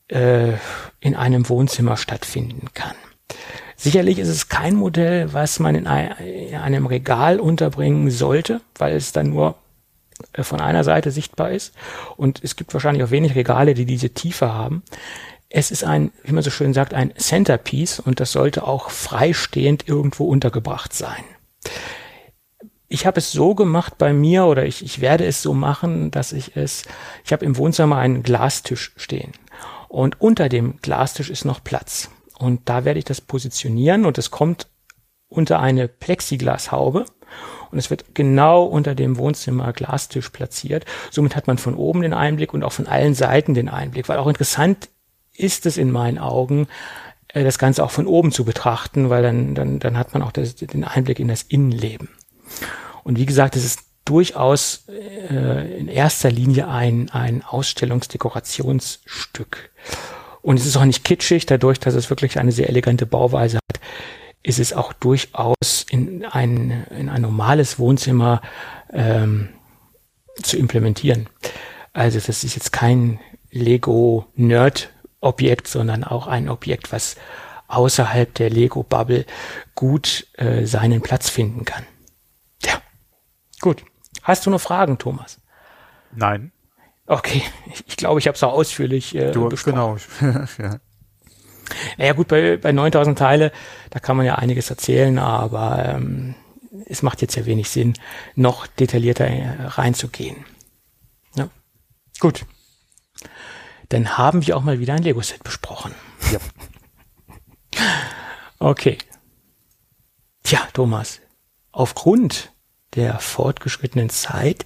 Speaker 3: äh, in einem Wohnzimmer stattfinden kann. Sicherlich ist es kein Modell, was man in, einem Regal unterbringen sollte, weil es dann nur äh, von einer Seite sichtbar ist. Und es gibt wahrscheinlich auch wenig Regale, die diese Tiefe haben. Es ist ein, wie man so schön sagt, ein Centerpiece und das sollte auch freistehend irgendwo untergebracht sein. Ich habe es so gemacht bei mir oder ich, ich werde es so machen, dass ich es, ich habe im Wohnzimmer einen Glastisch stehen und unter dem Glastisch ist noch Platz. Und da werde ich das positionieren und es kommt unter eine Plexiglashaube und es wird genau unter dem Wohnzimmer Glastisch platziert. Somit hat man von oben den Einblick und auch von allen Seiten den Einblick, weil auch interessant ist es in meinen Augen, äh, das Ganze auch von oben zu betrachten, weil dann, dann, dann hat man auch das, den Einblick in das Innenleben. Und wie gesagt, es ist durchaus äh, in erster Linie ein, ein Ausstellungsdekorationsstück. Und es ist auch nicht kitschig, dadurch, dass es wirklich eine sehr elegante Bauweise hat, ist es auch durchaus in ein, in ein normales Wohnzimmer ähm, zu implementieren. Also das ist jetzt kein Lego-Nerd-Objekt, sondern auch ein Objekt, was außerhalb der Lego-Bubble gut äh, seinen Platz finden kann. Ja, gut. Hast du noch Fragen, Thomas?
Speaker 2: Nein.
Speaker 3: Okay, ich, glaube, ich habe es auch ausführlich äh,
Speaker 2: du, Genau.
Speaker 3: ja. Naja gut, bei, bei 9000 Teile, da kann man ja einiges erzählen, aber ähm, es macht jetzt ja wenig Sinn, noch detaillierter äh, reinzugehen. Ja. Gut. Dann haben wir auch mal wieder ein Lego-Set besprochen. Ja. okay. Tja, Thomas, aufgrund der fortgeschrittenen Zeit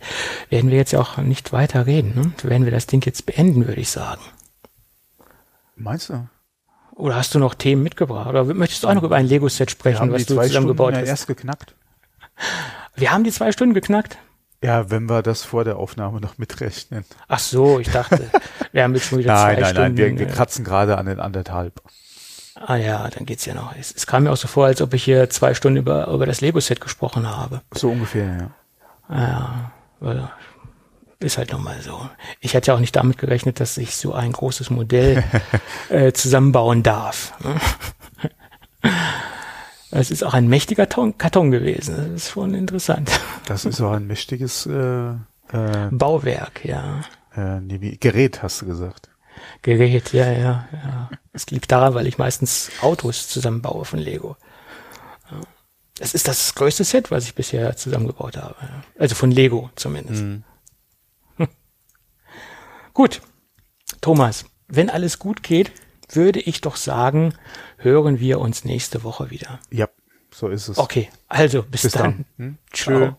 Speaker 3: werden wir jetzt ja auch nicht weiter reden. Ne? Werden wir das Ding jetzt beenden, würde ich sagen.
Speaker 2: Meinst du?
Speaker 3: Oder hast du noch Themen mitgebracht? Oder möchtest du auch noch über ein Lego-Set sprechen, was du zusammengebaut hast?
Speaker 2: erst geknackt.
Speaker 3: Wir haben die zwei Stunden geknackt.
Speaker 2: Ja, wenn wir das vor der Aufnahme noch mitrechnen.
Speaker 3: Ach so, ich dachte, wir haben jetzt schon wieder
Speaker 2: nein,
Speaker 3: zwei
Speaker 2: nein,
Speaker 3: Stunden.
Speaker 2: Nein, nein, wir, wir äh, kratzen gerade an den anderthalb.
Speaker 3: Ah ja, dann geht's ja noch. Es, es, kam mir auch so vor, als ob ich hier zwei Stunden über, über das Lego-Set gesprochen habe.
Speaker 2: So ungefähr, ja.
Speaker 3: Ah ja, ist halt nochmal so. Ich hätte ja auch nicht damit gerechnet, dass ich so ein großes Modell äh, zusammenbauen darf. Es ist auch ein mächtiger Ton, Karton gewesen. Das ist schon interessant.
Speaker 2: Das ist auch ein mächtiges äh,
Speaker 3: äh, Bauwerk, ja.
Speaker 2: Äh, nee, Gerät, hast du gesagt.
Speaker 3: Gerät, ja, ja, ja. Es liegt daran, weil ich meistens Autos zusammenbaue von Lego. Es ist das größte Set, was ich bisher zusammengebaut habe. Also von Lego zumindest. Mhm. Gut. Thomas, wenn alles gut geht, würde ich doch sagen, hören wir uns nächste Woche wieder.
Speaker 2: Ja, so ist es.
Speaker 3: Okay, also bis, bis dann. dann.
Speaker 2: Hm? Tschö.